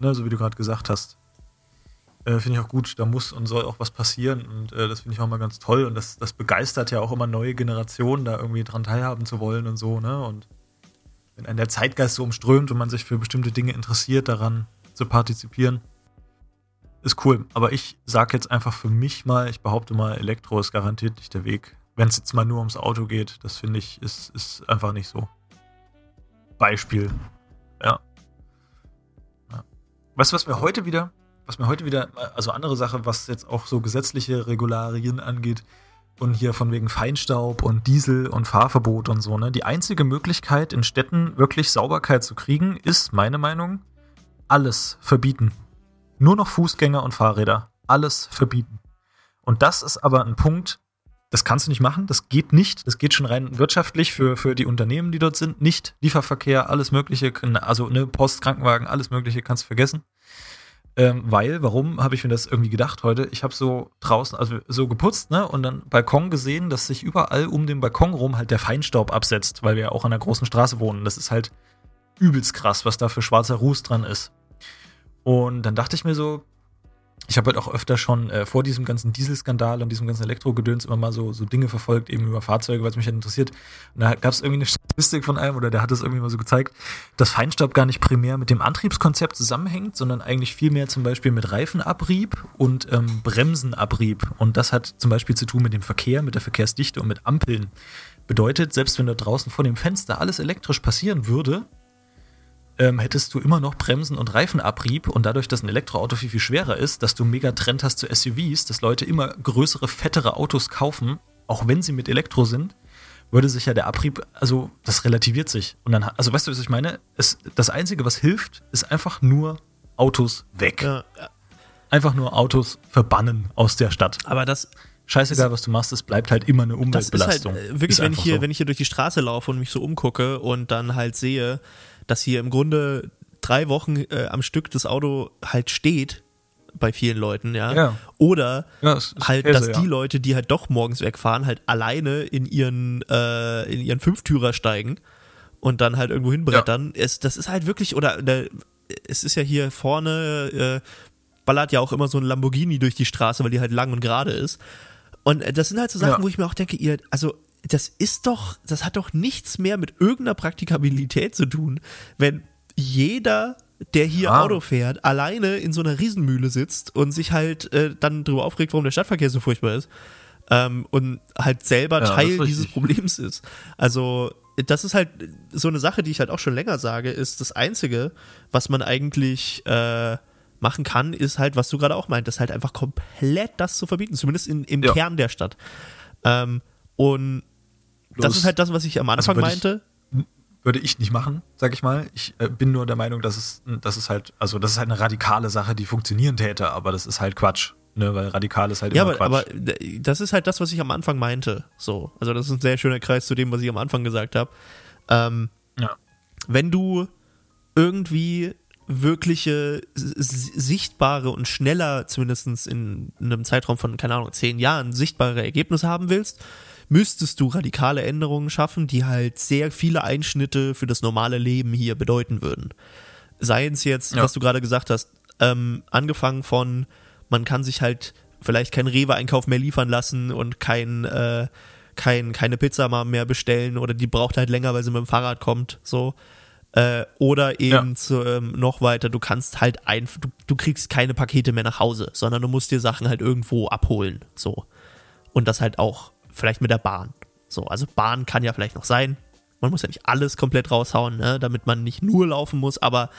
[SPEAKER 2] ne, so wie du gerade gesagt hast, äh, finde ich auch gut, da muss und soll auch was passieren und äh, das finde ich auch mal ganz toll und das, das begeistert ja auch immer neue Generationen, da irgendwie dran teilhaben zu wollen und so, ne, und wenn einen der Zeitgeist so umströmt und man sich für bestimmte Dinge interessiert, daran zu partizipieren, ist cool. Aber ich sage jetzt einfach für mich mal, ich behaupte mal, Elektro ist garantiert nicht der Weg. Wenn es jetzt mal nur ums Auto geht, das finde ich, ist, ist einfach nicht so. Beispiel. Ja. Weißt du, was mir heute wieder, was mir heute wieder, also andere Sache, was jetzt auch so gesetzliche Regularien angeht und hier von wegen Feinstaub und Diesel und Fahrverbot und so, ne? Die einzige Möglichkeit in Städten wirklich Sauberkeit zu kriegen, ist, meine Meinung, alles verbieten. Nur noch Fußgänger und Fahrräder. Alles verbieten. Und das ist aber ein Punkt, das kannst du nicht machen, das geht nicht. Das geht schon rein wirtschaftlich für, für die Unternehmen, die dort sind, nicht. Lieferverkehr, alles Mögliche, also ne, Post, Krankenwagen, alles Mögliche kannst du vergessen. Ähm, weil, warum habe ich mir das irgendwie gedacht heute? Ich habe so draußen, also so geputzt, ne, und dann Balkon gesehen, dass sich überall um den Balkon rum halt der Feinstaub absetzt, weil wir ja auch an einer großen Straße wohnen. Das ist halt übelst krass, was da für schwarzer Ruß dran ist. Und dann dachte ich mir so, ich habe halt auch öfter schon äh, vor diesem ganzen Dieselskandal und diesem ganzen Elektrogedöns immer mal so, so Dinge verfolgt, eben über Fahrzeuge, weil es mich halt interessiert. Und da gab es irgendwie eine Statistik von einem, oder der hat es irgendwie mal so gezeigt, dass Feinstaub gar nicht primär mit dem Antriebskonzept zusammenhängt, sondern eigentlich vielmehr zum Beispiel mit Reifenabrieb und ähm, Bremsenabrieb. Und das hat zum Beispiel zu tun mit dem Verkehr, mit der Verkehrsdichte und mit Ampeln. Bedeutet, selbst wenn da draußen vor dem Fenster alles elektrisch passieren würde, ähm, hättest du immer noch Bremsen und Reifenabrieb und dadurch, dass ein Elektroauto viel, viel schwerer ist, dass du einen mega Trend hast zu SUVs, dass Leute immer größere, fettere Autos kaufen, auch wenn sie mit Elektro sind, würde sich ja der Abrieb, also das relativiert sich. Und dann, also weißt du, was ich meine? Es, das Einzige, was hilft, ist einfach nur Autos weg.
[SPEAKER 1] Ja,
[SPEAKER 2] Einfach nur Autos verbannen aus der Stadt.
[SPEAKER 1] aber das,
[SPEAKER 2] Scheißegal, was du machst, es bleibt halt immer eine
[SPEAKER 1] das ist halt
[SPEAKER 2] Umweltbelastung.
[SPEAKER 1] äh, wirklich,
[SPEAKER 2] Ist
[SPEAKER 1] wenn ich, hier,
[SPEAKER 2] so.
[SPEAKER 1] wenn ich hier durch die Straße laufe und mich so umgucke und dann halt sehe, dass hier im Grunde drei Wochen äh, am Stück das Auto halt steht bei vielen Leuten, ja.
[SPEAKER 2] Ja.
[SPEAKER 1] Oder
[SPEAKER 2] Ja, ist
[SPEAKER 1] halt,
[SPEAKER 2] Käse,
[SPEAKER 1] dass die
[SPEAKER 2] ja.
[SPEAKER 1] Leute, die halt doch morgens wegfahren, halt alleine in ihren, äh, in ihren Fünftürer steigen und dann halt irgendwo hinbrettern. Es, das ist halt wirklich, oder äh, es ist ja hier vorne, äh, ballert ja auch immer so ein Lamborghini durch die Straße, weil die halt lang und gerade ist. Und äh, das sind halt so Sachen, wo ich mir auch denke, ihr, also das ist doch, das hat doch nichts mehr mit irgendeiner Praktikabilität zu tun, wenn jeder, der hier
[SPEAKER 2] Ja.
[SPEAKER 1] Auto fährt, alleine in so einer Riesenmühle sitzt und sich halt äh, dann darüber aufregt, warum der Stadtverkehr so furchtbar ist. Ähm, und halt selber
[SPEAKER 2] Ja,
[SPEAKER 1] Teil dieses. Problems ist. Also, das ist halt so eine Sache, die ich halt auch schon länger sage, ist das Einzige, was man eigentlich äh, machen kann, ist halt, was du gerade auch meintest, halt einfach komplett das zu verbieten, zumindest in, im
[SPEAKER 2] Ja.
[SPEAKER 1] Kern der Stadt. Ähm, und das ist halt das, was ich am Anfang
[SPEAKER 2] würde ich-
[SPEAKER 1] meinte.
[SPEAKER 2] würde ich nicht machen, sag ich mal. Ich äh, bin nur der Meinung, dass es, dass es halt, also das ist halt eine radikale Sache, die funktionieren täte, aber das ist halt Quatsch. Ne, weil radikal ist halt
[SPEAKER 1] Ja,
[SPEAKER 2] immer
[SPEAKER 1] aber,
[SPEAKER 2] Quatsch.
[SPEAKER 1] aber das ist halt das, was ich am Anfang meinte. So, also das ist ein sehr schöner Kreis zu dem, was ich am Anfang gesagt habe. Ähm,
[SPEAKER 2] ja.
[SPEAKER 1] wenn du irgendwie wirkliche, sichtbare und schneller, zumindest in einem Zeitraum von, keine Ahnung, zehn Jahren, sichtbare Ergebnisse haben willst, müsstest du radikale Änderungen schaffen, die halt sehr viele Einschnitte für das normale Leben hier bedeuten würden. Seien es jetzt, ja. was du gerade gesagt hast, ähm, angefangen von, man kann sich halt vielleicht keinen Rewe-Einkauf mehr liefern lassen und kein, äh, kein, keine Pizza mal mehr bestellen oder die braucht halt länger, weil sie mit dem Fahrrad kommt, so. Äh, oder eben ja. zu, ähm, noch weiter, du kannst halt einfach, du, du kriegst keine Pakete mehr nach Hause, sondern du musst dir Sachen halt irgendwo abholen. So. Und das halt auch vielleicht mit der Bahn. So, also Bahn kann ja vielleicht noch sein. Man muss ja nicht alles komplett raushauen, ne, damit man nicht nur laufen muss, aber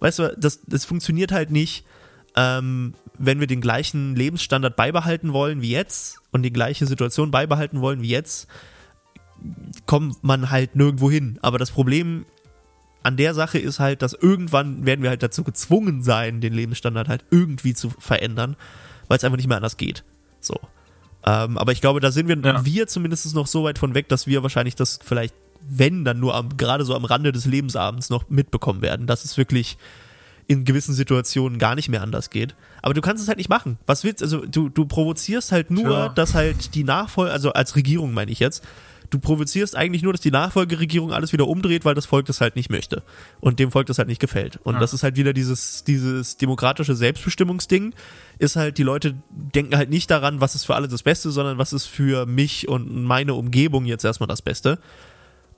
[SPEAKER 1] weißt du, das, das funktioniert halt nicht, ähm, wenn wir den gleichen Lebensstandard beibehalten wollen wie jetzt und die gleiche Situation beibehalten wollen wie jetzt, kommt man halt nirgendwo hin. Aber das Problem an der Sache ist halt, dass irgendwann werden wir halt dazu gezwungen sein, den Lebensstandard halt irgendwie zu verändern, weil es einfach nicht mehr anders geht. So. Ähm, aber ich glaube, da sind wir, ja. wir zumindest noch so weit von weg, dass wir wahrscheinlich das vielleicht, wenn dann nur am, gerade so am Rande des Lebensabends noch mitbekommen werden, dass es wirklich in gewissen Situationen gar nicht mehr anders geht. Aber du kannst es halt nicht machen. Was willst also du du provozierst halt nur, ja. dass halt die Nachfolge, also als Regierung meine ich jetzt, du provozierst eigentlich nur, dass die Nachfolgeregierung alles wieder umdreht, weil das Volk das halt nicht möchte und dem Volk das halt nicht gefällt. Und ja. das ist halt wieder dieses, dieses demokratische Selbstbestimmungsding, ist halt, die Leute denken halt nicht daran, was ist für alle das Beste, sondern was ist für mich und meine Umgebung jetzt erstmal das Beste.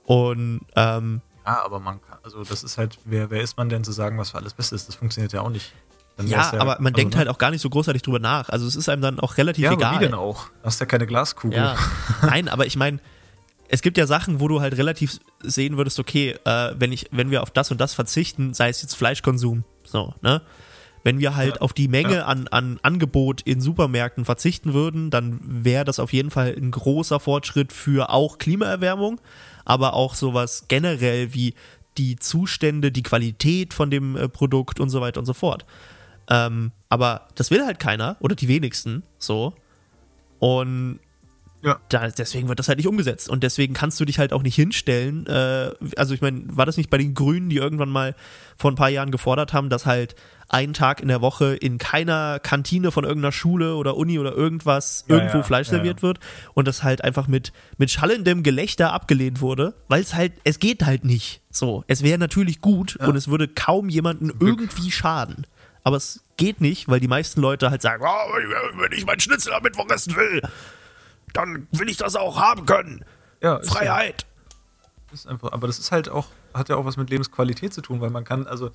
[SPEAKER 1] Und ähm,
[SPEAKER 2] ja, aber man kann, also das ist halt, wer, wer ist man denn zu sagen, was für alles Beste ist? Das funktioniert ja auch nicht.
[SPEAKER 1] ja, ja, aber man also, denkt ne? halt auch gar nicht so großartig drüber nach. Also es ist einem dann auch relativ ja, egal. Ja,
[SPEAKER 2] wie denn auch? Du hast ja keine Glaskugel. Ja.
[SPEAKER 1] Nein, aber ich meine, es gibt ja Sachen, wo du halt relativ sehen würdest, okay, äh, wenn ich, wenn wir auf das und das verzichten, sei es jetzt Fleischkonsum, so, ne? Wenn wir halt ja, auf die Menge ja. an, an Angebot in Supermärkten verzichten würden, dann wäre das auf jeden Fall ein großer Fortschritt für auch Klimaerwärmung, aber auch sowas generell wie die Zustände, die Qualität von dem äh, Produkt und so weiter und so fort. Ähm, aber das will halt keiner oder die wenigsten so. Und ja. Da, deswegen wird das halt nicht umgesetzt. Und deswegen kannst du dich halt auch nicht hinstellen. Äh, also ich meine, war das nicht bei den Grünen, die irgendwann mal vor ein paar Jahren gefordert haben, dass halt ein Tag in der Woche in keiner Kantine von irgendeiner Schule oder Uni oder irgendwas ja, irgendwo ja, Fleisch serviert wird und das halt einfach mit, mit schallendem Gelächter abgelehnt wurde, weil es halt, es geht halt nicht. So, es wäre natürlich gut und es würde kaum jemanden irgendwie schaden. Aber es geht nicht, weil die meisten Leute halt sagen, oh, wenn ich meinen Schnitzel am Mittwoch essen will, dann will ich das auch haben können. Ja, Freiheit.
[SPEAKER 2] Ja, ist einfach, aber das ist halt auch, hat ja auch was mit Lebensqualität zu tun, weil man kann, also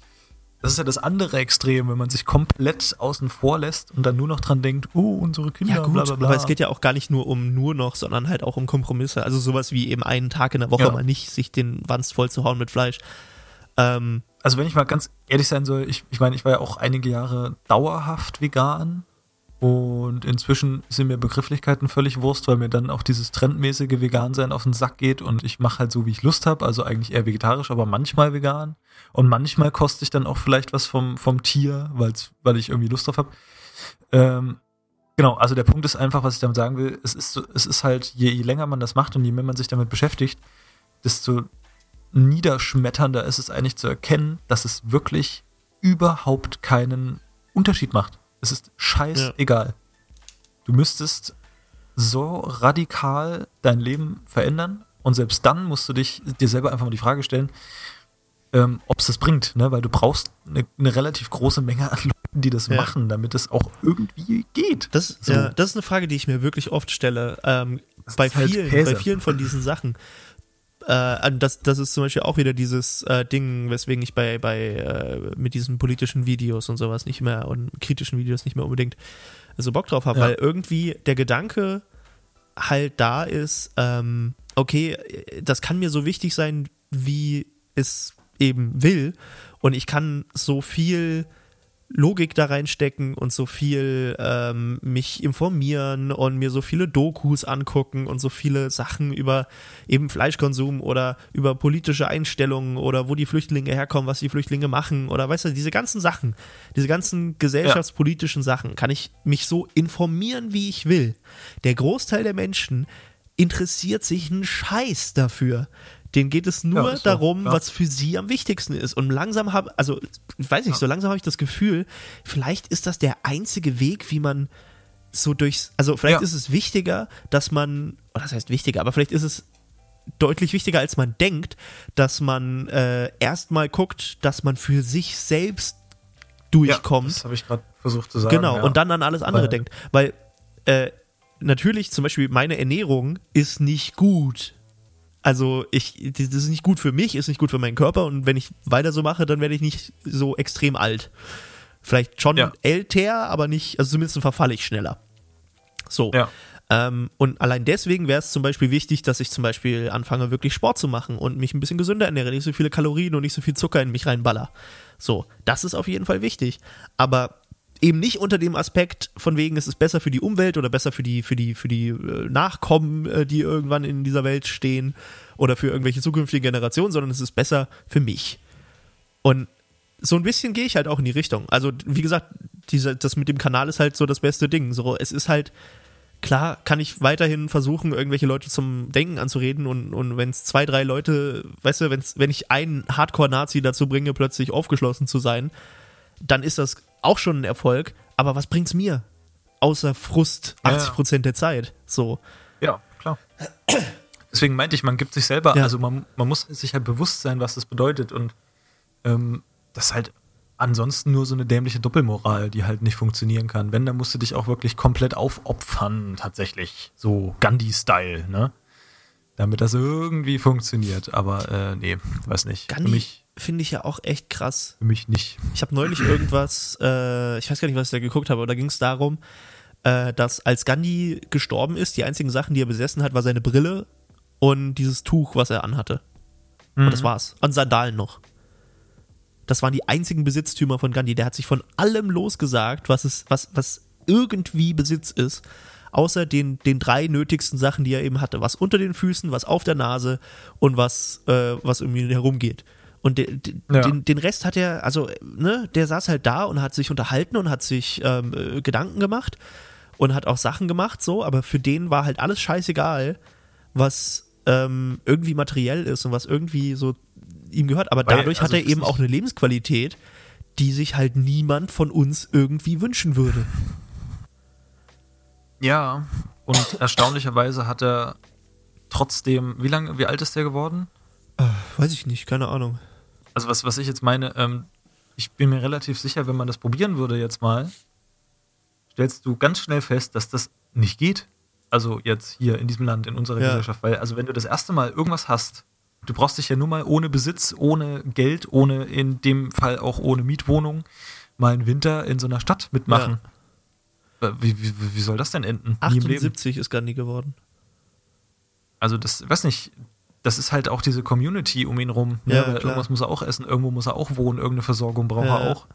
[SPEAKER 2] das ist ja das andere Extrem, wenn man sich komplett außen vor lässt und dann nur noch dran denkt, oh, unsere Kinder, ja, gut, bla, bla, bla.
[SPEAKER 1] Aber es geht ja auch gar nicht nur um nur noch, sondern halt auch um Kompromisse. Also sowas wie eben einen Tag in der Woche ja. mal nicht sich den Wanst voll zu hauen mit Fleisch.
[SPEAKER 2] Ähm, also wenn ich mal ganz ehrlich sein soll, ich, ich meine, ich war ja auch einige Jahre dauerhaft vegan und inzwischen sind mir Begrifflichkeiten völlig Wurst, weil mir dann auch dieses trendmäßige Vegan-Sein auf den Sack geht und ich mache halt so, wie ich Lust habe, also eigentlich eher vegetarisch, aber manchmal vegan. Und manchmal koste ich dann auch vielleicht was vom, vom Tier, weil's, weil ich irgendwie Lust drauf habe. Ähm, genau, also der Punkt ist einfach, was ich damit sagen will, es ist, es ist halt, je, je länger man das macht und je mehr man sich damit beschäftigt, desto niederschmetternder ist es eigentlich zu erkennen, dass es wirklich überhaupt keinen Unterschied macht. Es ist scheißegal. Ja. Du müsstest so radikal dein Leben verändern und selbst dann musst du dich dir selber einfach mal die Frage stellen, ähm, ob es das bringt, ne? weil du brauchst eine, eine, relativ große Menge an Leuten, die das ja. machen, damit es auch irgendwie geht.
[SPEAKER 1] Das, so. ja, das ist eine Frage, die ich mir wirklich oft stelle. Ähm, bei, halt vielen, bei vielen von diesen Sachen. Äh, das, das ist zum Beispiel auch wieder dieses äh, Ding, weswegen ich bei, bei äh, mit diesen politischen Videos und sowas nicht mehr und kritischen Videos nicht mehr unbedingt so Bock drauf habe, ja. weil irgendwie der Gedanke halt da ist, ähm, okay, das kann mir so wichtig sein, wie es eben will und ich kann so viel Logik da reinstecken und so viel ähm, mich informieren und mir so viele Dokus angucken und so viele Sachen über eben Fleischkonsum oder über politische Einstellungen oder wo die Flüchtlinge herkommen, was die Flüchtlinge machen oder weißt du, diese ganzen Sachen, diese ganzen gesellschaftspolitischen ja. Sachen, kann ich mich so informieren, wie ich will. Der Großteil der Menschen interessiert sich einen Scheiß dafür Denen geht es nur
[SPEAKER 2] Ja, so,
[SPEAKER 1] darum,
[SPEAKER 2] klar.
[SPEAKER 1] was für sie am wichtigsten ist. Und langsam habe, also ich weiß nicht, so langsam habe ich das Gefühl, vielleicht ist das der einzige Weg, wie man so durchs, also vielleicht
[SPEAKER 2] Ja.
[SPEAKER 1] ist es wichtiger, dass man, oder das heißt wichtiger, aber vielleicht ist es deutlich wichtiger, als man denkt, dass man äh, erstmal guckt, dass man für sich selbst durchkommt.
[SPEAKER 2] das habe ich gerade versucht zu sagen.
[SPEAKER 1] Genau,
[SPEAKER 2] ja.
[SPEAKER 1] und dann an alles andere
[SPEAKER 2] Weil-
[SPEAKER 1] denkt. Weil äh, natürlich zum Beispiel meine Ernährung ist nicht gut. Also ich, das ist nicht gut für mich, ist nicht gut für meinen Körper und wenn ich weiter so mache, dann werde ich nicht so extrem alt. Vielleicht schon
[SPEAKER 2] Ja.
[SPEAKER 1] älter, aber nicht, also zumindest verfalle ich schneller. So.
[SPEAKER 2] Ja.
[SPEAKER 1] Ähm, und allein deswegen wäre es zum Beispiel wichtig, dass ich zum Beispiel anfange, wirklich Sport zu machen und mich ein bisschen gesünder ernähre, nicht so viele Kalorien und nicht so viel Zucker in mich reinballer. So, das ist auf jeden Fall wichtig. Aber eben nicht unter dem Aspekt von wegen, es ist besser für die Umwelt oder besser für die, für die, für die äh, Nachkommen, äh, die irgendwann in dieser Welt stehen oder für irgendwelche zukünftigen Generationen, sondern es ist besser für mich. Und so ein bisschen gehe ich halt auch in die Richtung. Also, wie gesagt, diese, das mit dem Kanal ist halt so das beste Ding. So, es ist halt, klar, kann ich weiterhin versuchen, irgendwelche Leute zum Denken anzureden und, und wenn es zwei, drei Leute, weißt du, wenn's, wenn ich einen Hardcore-Nazi dazu bringe, plötzlich aufgeschlossen zu sein, dann ist das auch schon ein Erfolg. Aber was bringt's mir? Außer Frust
[SPEAKER 2] Ja, ja.
[SPEAKER 1] 80 Prozent der Zeit. So.
[SPEAKER 2] Ja, klar. Deswegen meinte ich, man gibt sich selber,
[SPEAKER 1] Ja.
[SPEAKER 2] also man, man muss sich halt bewusst sein, was das bedeutet und ähm, das ist halt ansonsten nur so eine dämliche Doppelmoral, die halt nicht funktionieren kann. Wenn, dann musst du dich auch wirklich komplett aufopfern, tatsächlich. So Gandhi-Style, ne? Damit das irgendwie funktioniert. Aber äh, nee, weiß nicht. Für
[SPEAKER 1] Gandhi
[SPEAKER 2] mich,
[SPEAKER 1] finde ich ja auch echt krass.
[SPEAKER 2] für mich nicht.
[SPEAKER 1] Ich habe neulich irgendwas, äh, ich weiß gar nicht, was ich da geguckt habe, aber da ging es darum, äh, dass als Gandhi gestorben ist, die einzigen Sachen, die er besessen hat, war seine Brille und dieses Tuch, was er anhatte. Und das war's. Und Sandalen noch. Das waren die einzigen Besitztümer von Gandhi. Der hat sich von allem losgesagt, was es, was, was irgendwie Besitz ist, außer den, den drei nötigsten Sachen, die er eben hatte. Was unter den Füßen, was auf der Nase und was, äh, was um ihn herumgeht. Und de, de,
[SPEAKER 2] Ja.
[SPEAKER 1] den, den Rest hat er, also, ne, der saß halt da und hat sich unterhalten und hat sich ähm, äh, Gedanken gemacht und hat auch Sachen gemacht, so, aber für den war halt alles scheißegal, was ähm, irgendwie materiell ist und was irgendwie so ihm gehört. Aber
[SPEAKER 2] Weil,
[SPEAKER 1] dadurch
[SPEAKER 2] also
[SPEAKER 1] hat er eben auch eine Lebensqualität, die sich halt niemand von uns irgendwie wünschen würde.
[SPEAKER 2] Ja. Und erstaunlicherweise hat er trotzdem, wie lange, wie alt ist der geworden?
[SPEAKER 1] Weiß ich nicht, keine Ahnung.
[SPEAKER 2] Also was, was ich jetzt meine, ähm, ich bin mir relativ sicher, wenn man das probieren würde jetzt mal, stellst du ganz schnell fest, dass das nicht geht. Also jetzt hier in diesem Land, in unserer
[SPEAKER 1] Ja.
[SPEAKER 2] Gesellschaft. Weil, also wenn du das erste Mal irgendwas hast, du brauchst dich ja nur mal ohne Besitz, ohne Geld, ohne, in dem Fall auch ohne Mietwohnung, mal einen Winter in so einer Stadt mitmachen. Äh, Wie, wie, wie soll das denn enden? Nie im Leben.
[SPEAKER 1] 78 ist Gandhi geworden.
[SPEAKER 2] Also das, weiß nicht, das ist halt auch diese Community um ihn rum. Ne?
[SPEAKER 1] Ja,
[SPEAKER 2] irgendwas muss er auch essen, irgendwo muss er auch wohnen, irgendeine Versorgung braucht
[SPEAKER 1] Ja.
[SPEAKER 2] er auch.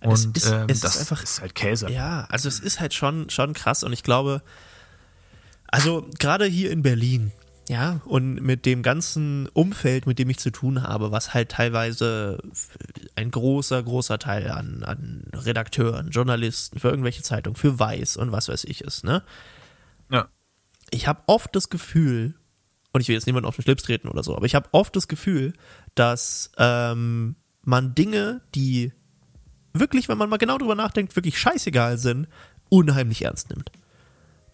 [SPEAKER 1] Es
[SPEAKER 2] Und
[SPEAKER 1] ist-
[SPEAKER 2] ähm,
[SPEAKER 1] es ist
[SPEAKER 2] das
[SPEAKER 1] einfach-
[SPEAKER 2] ist halt Käse.
[SPEAKER 1] Ja, also es ist halt schon, schon krass und ich glaube, also gerade hier in Berlin, ja, und mit dem ganzen Umfeld, mit dem ich zu tun habe, was halt teilweise ein großer, großer Teil an, an Redakteuren, Journalisten für irgendwelche Zeitungen, für Weiß und was weiß ich ist, ne?
[SPEAKER 2] Ja.
[SPEAKER 1] ich habe oft das Gefühl, und ich will jetzt niemanden auf den Schlips treten oder so, aber ich habe oft das Gefühl, dass ähm, man Dinge, die wirklich, wenn man mal genau drüber nachdenkt, wirklich scheißegal sind, unheimlich ernst nimmt.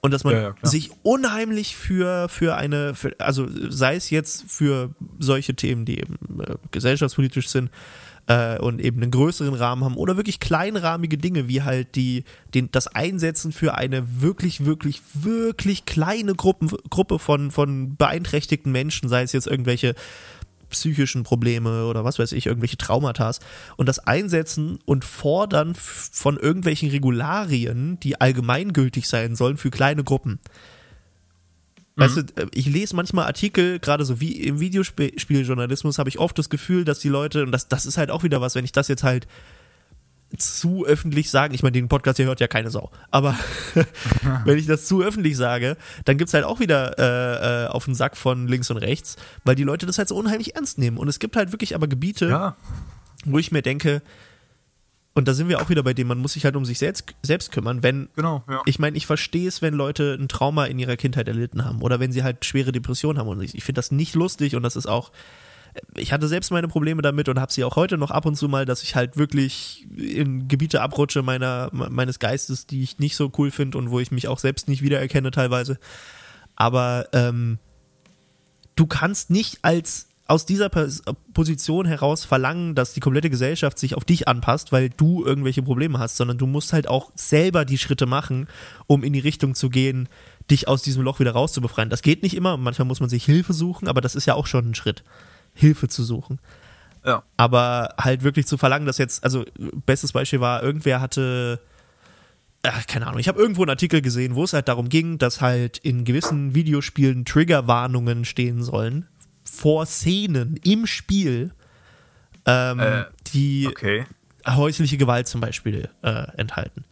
[SPEAKER 1] Und dass man
[SPEAKER 2] Ja, ja,
[SPEAKER 1] sich unheimlich für, für eine, für, also sei es jetzt für solche Themen, die eben äh, gesellschaftspolitisch sind, äh, und eben einen größeren Rahmen haben oder wirklich kleinrahmige Dinge wie halt die den das Einsetzen für eine wirklich wirklich wirklich kleine Gruppen, Gruppe von von beeinträchtigten Menschen, sei es jetzt irgendwelche psychischen Probleme oder was weiß ich, irgendwelche Traumata und das Einsetzen und Fordern von irgendwelchen Regularien, die allgemeingültig sein sollen für kleine Gruppen. Weißt du, äh, ich lese manchmal Artikel, gerade so wie im Videospieljournalismus, habe ich oft das Gefühl, dass die Leute, und das, das ist halt auch wieder was, wenn ich das jetzt halt zu öffentlich sage, ich meine, den Podcast hier hört ja keine Sau, aber wenn ich das zu öffentlich sage, dann gibt's halt auch wieder äh, äh, auf den Sack von links und rechts, weil die Leute das halt so unheimlich ernst nehmen. Und es gibt halt wirklich aber Gebiete,
[SPEAKER 2] Ja.
[SPEAKER 1] wo ich mir denke, und da sind wir auch wieder bei dem, man muss sich halt um sich selbst, selbst kümmern, wenn,
[SPEAKER 2] Genau, ja.
[SPEAKER 1] ich meine, ich verstehe es, wenn Leute ein Trauma in ihrer Kindheit erlitten haben oder wenn sie halt schwere Depressionen haben und ich, ich finde das nicht lustig und das ist auch, ich hatte selbst meine Probleme damit und habe sie auch heute noch ab und zu mal, dass ich halt wirklich in Gebiete abrutsche meiner, meines Geistes, die ich nicht so cool finde und wo ich mich auch selbst nicht wiedererkenne teilweise. Aber ähm, du kannst nicht als aus dieser Pos- Position heraus verlangen, dass die komplette Gesellschaft sich auf dich anpasst, weil du irgendwelche Probleme hast, sondern du musst halt auch selber die Schritte machen, um in die Richtung zu gehen, dich aus diesem Loch wieder rauszubefreien. Das geht nicht immer, manchmal muss man sich Hilfe suchen, aber das ist ja auch schon ein Schritt, Hilfe zu suchen.
[SPEAKER 2] ja.
[SPEAKER 1] Aber halt wirklich zu verlangen, dass jetzt, also bestes Beispiel war, irgendwer hatte, ach, keine Ahnung, ich habe irgendwo einen Artikel gesehen, wo es halt darum ging, dass halt in gewissen Videospielen Triggerwarnungen stehen sollen vor Szenen im Spiel, ähm,
[SPEAKER 2] Äh,
[SPEAKER 1] die
[SPEAKER 2] Okay.
[SPEAKER 1] häusliche Gewalt zum Beispiel äh, enthalten.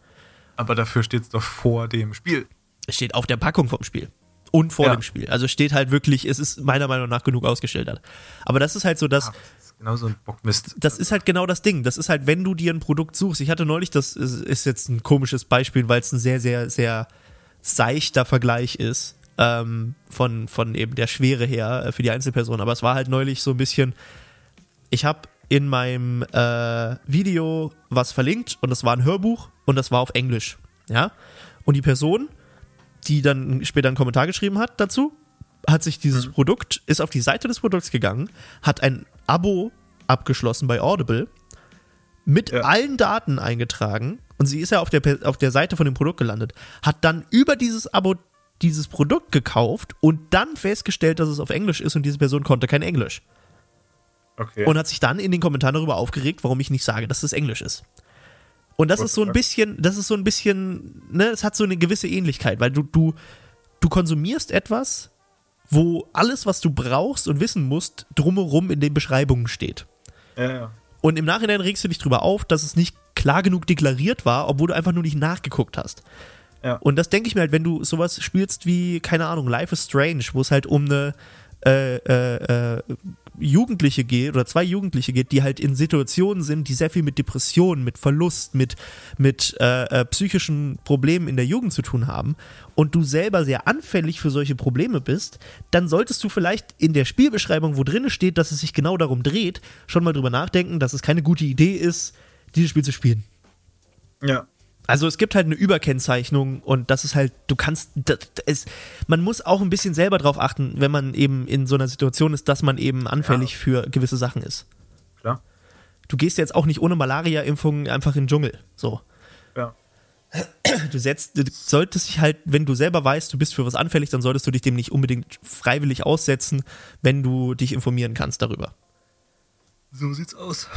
[SPEAKER 2] Aber dafür steht es doch vor dem Spiel.
[SPEAKER 1] Es steht auf der Packung vom Spiel. Und vor
[SPEAKER 2] Ja.
[SPEAKER 1] dem Spiel. Also steht halt wirklich, es ist meiner Meinung nach genug ausgeschildert. Aber das ist halt so, dass
[SPEAKER 2] Ah, das ist genau so ein Bockmist.
[SPEAKER 1] das ist halt genau das Ding. Das ist halt, wenn du dir ein Produkt suchst. Ich hatte neulich, das ist jetzt ein komisches Beispiel, weil es ein sehr, sehr, sehr seichter Vergleich ist. Ähm, von, von eben der Schwere her äh, für die Einzelperson. Aber es war halt neulich so ein bisschen, ich habe in meinem äh, Video was verlinkt und das war ein Hörbuch und das war auf Englisch. Ja. Und die Person, die dann später einen Kommentar geschrieben hat dazu, hat sich dieses Produkt, ist auf die Seite des Produkts gegangen, hat ein Abo abgeschlossen bei Audible, mit
[SPEAKER 2] Ja.
[SPEAKER 1] allen Daten eingetragen und sie ist ja auf der, auf der Seite von dem Produkt gelandet, hat dann über dieses Abo dieses Produkt gekauft und dann festgestellt, dass es auf Englisch ist und diese Person konnte kein Englisch.
[SPEAKER 2] Okay.
[SPEAKER 1] Und hat sich dann in den Kommentaren darüber aufgeregt, warum ich nicht sage, dass es Englisch ist. Und das ist so ein bisschen, das ist so ein bisschen, ne, es hat so eine gewisse Ähnlichkeit, weil du, du, du konsumierst etwas, wo alles, was du brauchst und wissen musst, drumherum in den Beschreibungen steht.
[SPEAKER 2] ja, ja.
[SPEAKER 1] Und im Nachhinein regst du dich drüber auf, dass es nicht klar genug deklariert war, obwohl du einfach nur nicht nachgeguckt hast.
[SPEAKER 2] Ja.
[SPEAKER 1] Und das denke ich mir halt, wenn du sowas spielst wie, keine Ahnung, Life is Strange, wo es halt um eine äh, äh, äh, Jugendliche geht oder zwei Jugendliche geht, die halt in Situationen sind, die sehr viel mit Depressionen, mit Verlust, mit, mit äh, äh, psychischen Problemen in der Jugend zu tun haben und du selber sehr anfällig für solche Probleme bist, dann solltest du vielleicht in der Spielbeschreibung, wo drin steht, dass es sich genau darum dreht, schon mal drüber nachdenken, dass es keine gute Idee ist, dieses Spiel zu spielen.
[SPEAKER 2] Ja.
[SPEAKER 1] Also es gibt halt eine Überkennzeichnung und das ist halt, du kannst, das, es, man muss auch ein bisschen selber drauf achten, wenn man eben in so einer Situation ist, dass man eben anfällig für gewisse Sachen ist.
[SPEAKER 2] Klar.
[SPEAKER 1] Du gehst jetzt auch nicht ohne Malaria-Impfung einfach in den Dschungel. So.
[SPEAKER 2] Ja.
[SPEAKER 1] Du setzt, du solltest dich halt, wenn du selber weißt, du bist für was anfällig, dann solltest du dich dem nicht unbedingt freiwillig aussetzen, wenn du dich informieren kannst darüber.
[SPEAKER 2] So sieht's aus.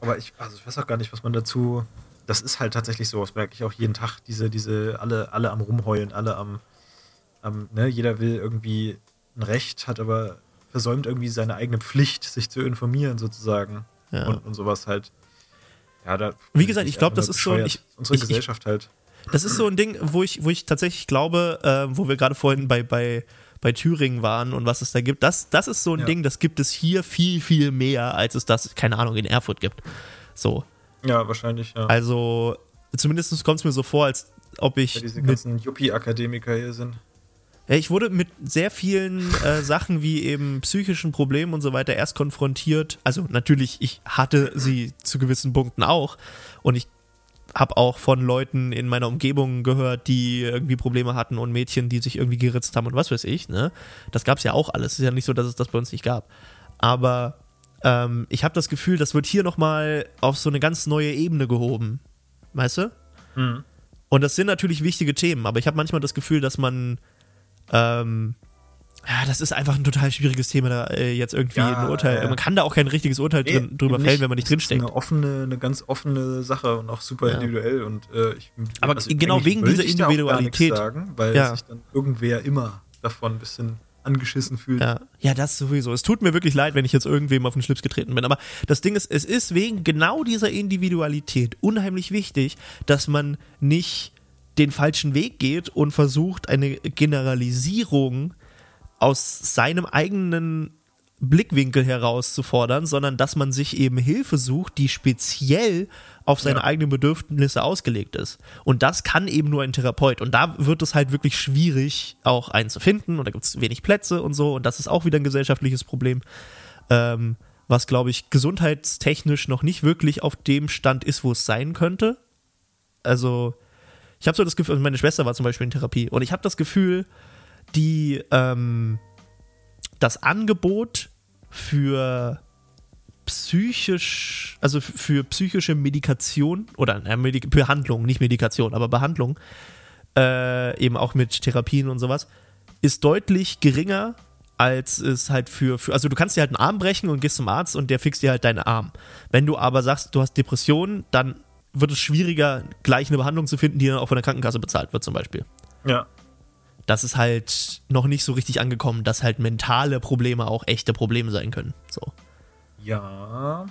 [SPEAKER 2] Aber ich, also ich weiß auch gar nicht, was man dazu. Das ist halt tatsächlich so, das merke ich auch jeden Tag, diese, diese, alle, alle am Rumheulen, alle am, am, ne, jeder will irgendwie ein Recht, hat aber versäumt irgendwie seine eigene Pflicht, sich zu informieren, sozusagen.
[SPEAKER 1] Ja.
[SPEAKER 2] Und, und sowas halt. Ja, da.
[SPEAKER 1] Wie gesagt, ich glaub, das ist so- ich-
[SPEAKER 2] Unsere
[SPEAKER 1] ich- ich-
[SPEAKER 2] Gesellschaft halt.
[SPEAKER 1] Das ist so ein Ding, wo ich, wo ich tatsächlich glaube, äh, wo wir gerade vorhin bei, bei, bei Thüringen waren und was es da gibt. Das, das ist so ein
[SPEAKER 2] Ja.
[SPEAKER 1] Ding, das gibt es hier viel, viel mehr, als es das, keine Ahnung, in Erfurt gibt. So.
[SPEAKER 2] Ja, wahrscheinlich, ja.
[SPEAKER 1] Also, zumindest kommt es mir so vor, als ob ich.
[SPEAKER 2] ja diese ganzen Yuppie-Akademiker hier sind.
[SPEAKER 1] ja, ich wurde mit sehr vielen äh, Sachen wie eben psychischen Problemen und so weiter erst konfrontiert. Also, natürlich, ich hatte sie zu gewissen Punkten auch. Und ich habe auch von Leuten in meiner Umgebung gehört, die irgendwie Probleme hatten und Mädchen, die sich irgendwie geritzt haben und was weiß ich. Ne? Das gab es ja auch alles. Es ist ja nicht so, dass es das bei uns nicht gab. Aber ähm, ich habe das Gefühl, das wird hier nochmal auf so eine ganz neue Ebene gehoben. Weißt du?
[SPEAKER 2] Mhm.
[SPEAKER 1] Und das sind natürlich wichtige Themen, aber ich habe manchmal das Gefühl, dass man ähm, ja, das ist einfach ein total schwieriges Thema, da äh, jetzt irgendwie
[SPEAKER 2] Ja,
[SPEAKER 1] ein Urteil.
[SPEAKER 2] ja.
[SPEAKER 1] Man kann da auch kein richtiges Urteil
[SPEAKER 2] Nee,
[SPEAKER 1] drin, drüber fällen, wenn man nicht
[SPEAKER 2] Das ist
[SPEAKER 1] drinsteckt.
[SPEAKER 2] Eine offene, eine ganz offene Sache und auch super
[SPEAKER 1] Ja.
[SPEAKER 2] individuell und äh, ich,
[SPEAKER 1] Aber genau
[SPEAKER 2] eigentlich
[SPEAKER 1] wegen dieser Individualität.
[SPEAKER 2] sagen, weil
[SPEAKER 1] Ja.
[SPEAKER 2] sich dann irgendwer immer davon ein bisschen angeschissen fühlt.
[SPEAKER 1] Ja, ja, das sowieso. Es tut mir wirklich leid, wenn ich jetzt irgendwem auf den Schlips getreten bin. Aber das Ding ist, es ist wegen genau dieser Individualität unheimlich wichtig, dass man nicht den falschen Weg geht und versucht, eine Generalisierung aus seinem eigenen Blickwinkel herauszufordern, sondern dass man sich eben Hilfe sucht, die speziell auf seine
[SPEAKER 2] Ja.
[SPEAKER 1] eigenen Bedürfnisse ausgelegt ist. Und das kann eben nur ein Therapeut. Und da wird es halt wirklich schwierig, auch einen zu finden. Und da gibt es wenig Plätze und so. Und das ist auch wieder ein gesellschaftliches Problem, ähm, was, glaube ich, gesundheitstechnisch noch nicht wirklich auf dem Stand ist, wo es sein könnte. Also, ich habe so das Gefühl, also meine Schwester war zum Beispiel in Therapie. Und ich habe das Gefühl, die, ähm, das Angebot für psychisch, also für psychische Medikation oder äh, Medik Behandlung, nicht Medikation, aber Behandlung, äh, eben auch mit Therapien und sowas, ist deutlich geringer als es halt für, für, also du kannst dir halt einen Arm brechen und gehst zum Arzt und der fixt dir halt deinen Arm. Wenn du aber sagst, du hast Depressionen, dann wird es schwieriger, gleich eine Behandlung zu finden, die dann auch von der Krankenkasse bezahlt wird, zum Beispiel
[SPEAKER 2] Ja.
[SPEAKER 1] das ist halt noch nicht so richtig angekommen, dass halt mentale Probleme auch echte Probleme sein können. So.
[SPEAKER 2] Ja.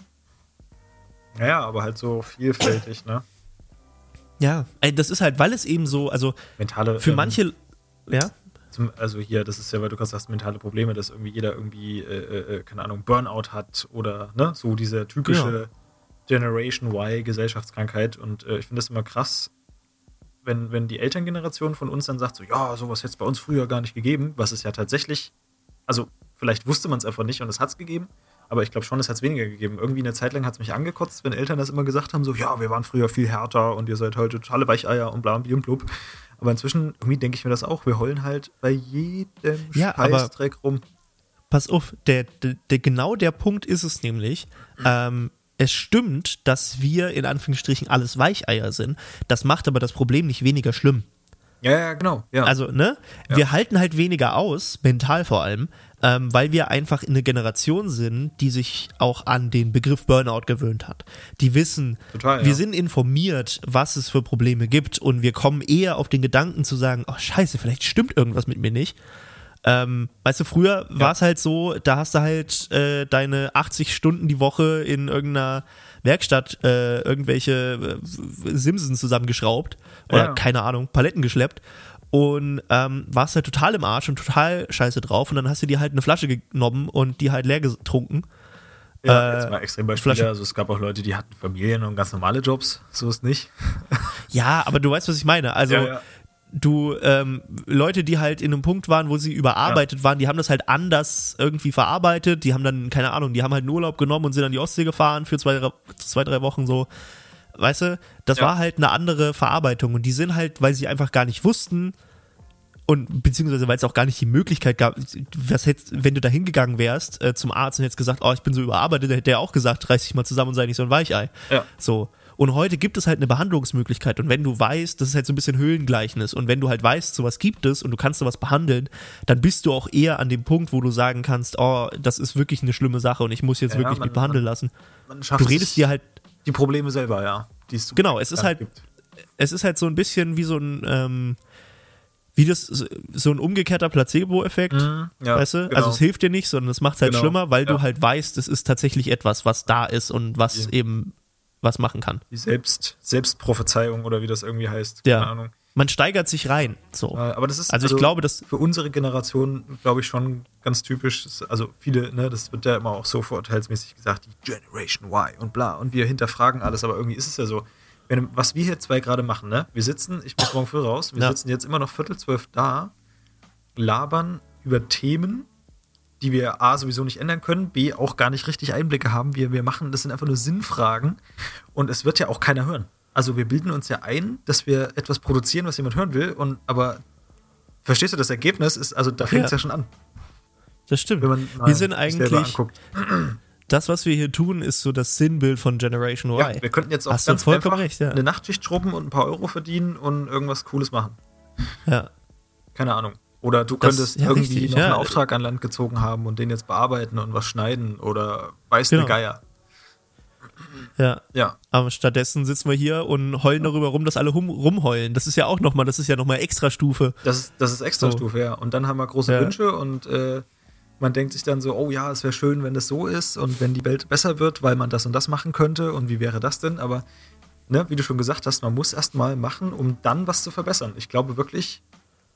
[SPEAKER 2] Naja, aber halt so vielfältig, ne?
[SPEAKER 1] Ja, das ist halt, weil es eben so, also
[SPEAKER 2] Mentale.
[SPEAKER 1] für
[SPEAKER 2] ähm,
[SPEAKER 1] manche, ja,
[SPEAKER 2] Zum, also hier, das ist ja, weil du gerade sagst, mentale Probleme, dass irgendwie jeder irgendwie, äh, äh, keine Ahnung, Burnout hat oder ne, so diese typische Generation Y Gesellschaftskrankheit. Und äh, ich finde das immer krass, wenn, wenn die Elterngeneration von uns dann sagt, so, ja, sowas hätte es bei uns früher gar nicht gegeben, was es ja tatsächlich, also vielleicht wusste man es einfach nicht und es hat es gegeben, aber ich glaube schon, es hat es weniger gegeben. Irgendwie eine Zeit lang hat es mich angekotzt, wenn Eltern das immer gesagt haben, so, ja, wir waren früher viel härter und ihr seid heute totale Weicheier und bla und blub. Aber inzwischen, irgendwie denke ich mir das auch, wir heulen halt bei jedem
[SPEAKER 1] Ja,
[SPEAKER 2] Scheißdreck rum.
[SPEAKER 1] pass auf, der, der, der, genau der Punkt ist es nämlich, ähm, es stimmt, dass wir in Anführungsstrichen alles Weicheier sind. Das macht aber das Problem nicht weniger schlimm.
[SPEAKER 2] Ja, ja, genau. Ja.
[SPEAKER 1] Also, ne?
[SPEAKER 2] Ja.
[SPEAKER 1] Wir halten halt weniger aus, mental vor allem, ähm, weil wir einfach eine Generation sind, die sich auch an den Begriff Burnout gewöhnt hat. Die wissen,
[SPEAKER 2] Total, ja.
[SPEAKER 1] wir sind informiert, was es für Probleme gibt und wir kommen eher auf den Gedanken zu sagen, oh scheiße, vielleicht stimmt irgendwas mit mir nicht. Ähm, weißt du, früher war es halt so, da hast du halt äh, deine 80 Stunden die Woche in irgendeiner Werkstatt äh, irgendwelche äh, Simsen zusammengeschraubt oder
[SPEAKER 2] Ja.
[SPEAKER 1] keine Ahnung, Paletten geschleppt und ähm, warst halt total im Arsch und total scheiße drauf und dann hast du dir halt eine Flasche genommen und die halt leer getrunken.
[SPEAKER 2] ja,
[SPEAKER 1] äh,
[SPEAKER 2] jetzt mal extrem Beispiele.
[SPEAKER 1] Flasche-
[SPEAKER 2] Also es gab auch Leute, die hatten Familien und ganz normale Jobs. So ist nicht.
[SPEAKER 1] Ja, aber du weißt, was ich meine. Also
[SPEAKER 2] Ja, ja.
[SPEAKER 1] du, ähm, Leute, die halt in einem Punkt waren, wo sie überarbeitet waren, die haben das halt anders irgendwie verarbeitet. Die haben dann, keine Ahnung, die haben halt einen Urlaub genommen und sind an die Ostsee gefahren für zwei, zwei drei Wochen so. Weißt du, das
[SPEAKER 2] Ja.
[SPEAKER 1] war halt eine andere Verarbeitung und die sind halt, weil sie einfach gar nicht wussten und beziehungsweise weil es auch gar nicht die Möglichkeit gab, was hättest, wenn du da hingegangen wärst äh, zum Arzt und hättest gesagt, oh, ich bin so überarbeitet, dann hätte der auch gesagt, reiß dich mal zusammen und sei nicht so ein Weichei.
[SPEAKER 2] Ja.
[SPEAKER 1] So. Und heute gibt es halt eine Behandlungsmöglichkeit. Und wenn du weißt, das ist halt so ein bisschen Höhlengleichnis. Und wenn du halt weißt, sowas gibt es und du kannst sowas behandeln, dann bist du auch eher an dem Punkt, wo du sagen kannst, oh, das ist wirklich eine schlimme Sache und ich muss jetzt
[SPEAKER 2] Ja,
[SPEAKER 1] wirklich
[SPEAKER 2] man-
[SPEAKER 1] mich behandeln lassen.
[SPEAKER 2] Man
[SPEAKER 1] Du redest dir halt,
[SPEAKER 2] die Probleme selber, ja.
[SPEAKER 1] Genau, es ist halt,
[SPEAKER 2] gibt.
[SPEAKER 1] es ist halt so ein bisschen wie so ein, ähm, wie das, so ein umgekehrter Placebo-Effekt.
[SPEAKER 2] Mhm, ja,
[SPEAKER 1] weißt du?
[SPEAKER 2] genau.
[SPEAKER 1] Also es hilft dir nicht, sondern es macht es halt
[SPEAKER 2] Genau,
[SPEAKER 1] schlimmer, weil du
[SPEAKER 2] ja.
[SPEAKER 1] halt weißt, es ist tatsächlich etwas, was da ist und was
[SPEAKER 2] Ja.
[SPEAKER 1] eben was machen kann.
[SPEAKER 2] Die Selbst, Selbstprophezeiung oder wie das irgendwie heißt.
[SPEAKER 1] Ja.
[SPEAKER 2] Keine Ahnung.
[SPEAKER 1] Man steigert sich rein. So.
[SPEAKER 2] Äh, Aber das ist
[SPEAKER 1] Also ich glaube, dass
[SPEAKER 2] für unsere Generation, glaube ich, schon ganz typisch. Also viele, ne, das wird ja immer auch so vorurteilsmäßig gesagt, die Generation Y und bla. Und wir hinterfragen alles, aber irgendwie ist es ja so. Wenn, was wir hier zwei gerade machen, ne? Wir sitzen, ich muss morgen früh raus, wir
[SPEAKER 1] Ja.
[SPEAKER 2] sitzen jetzt immer noch Viertel zwölf da, labern über Themen, die wir A sowieso nicht ändern können, B auch gar nicht richtig Einblicke haben. Wir, wir machen, das sind einfach nur Sinnfragen und es wird ja auch keiner hören. Also wir bilden uns ja ein, dass wir etwas produzieren, was jemand hören will, und aber verstehst du, das Ergebnis ist, also da fängt es
[SPEAKER 1] Ja.
[SPEAKER 2] ja. schon an.
[SPEAKER 1] das stimmt.
[SPEAKER 2] Wenn man mal
[SPEAKER 1] Wir sind eigentlich, das, was wir hier tun, ist so das Sinnbild von Generation Y.
[SPEAKER 2] Ja, wir könnten jetzt auch
[SPEAKER 1] Hast
[SPEAKER 2] ganz
[SPEAKER 1] vollkommen
[SPEAKER 2] einfach
[SPEAKER 1] recht, ja.
[SPEAKER 2] eine Nachtschicht schrubben und ein paar Euro verdienen und irgendwas Cooles machen.
[SPEAKER 1] ja.
[SPEAKER 2] Keine Ahnung. Oder du
[SPEAKER 1] Das-
[SPEAKER 2] könntest
[SPEAKER 1] ja,
[SPEAKER 2] irgendwie
[SPEAKER 1] richtig,
[SPEAKER 2] noch einen Auftrag an Land gezogen haben und den jetzt bearbeiten und was schneiden oder weiß
[SPEAKER 1] Genau.
[SPEAKER 2] Geier.
[SPEAKER 1] Ja.
[SPEAKER 2] Ja.
[SPEAKER 1] Aber stattdessen sitzen wir hier und heulen darüber rum, dass alle rum, rumheulen. Das ist ja auch nochmal, das ist ja nochmal Extrastufe.
[SPEAKER 2] Das ist, das ist Extrastufe, ja. Und dann haben wir große
[SPEAKER 1] Ja.
[SPEAKER 2] Wünsche und äh, man denkt sich dann so, oh ja, es wäre schön, wenn das so ist und wenn die Welt besser wird, weil man das und das machen könnte und wie wäre das denn? Aber, ne, wie du schon gesagt hast, man muss erst mal machen, um dann was zu verbessern. Ich glaube wirklich,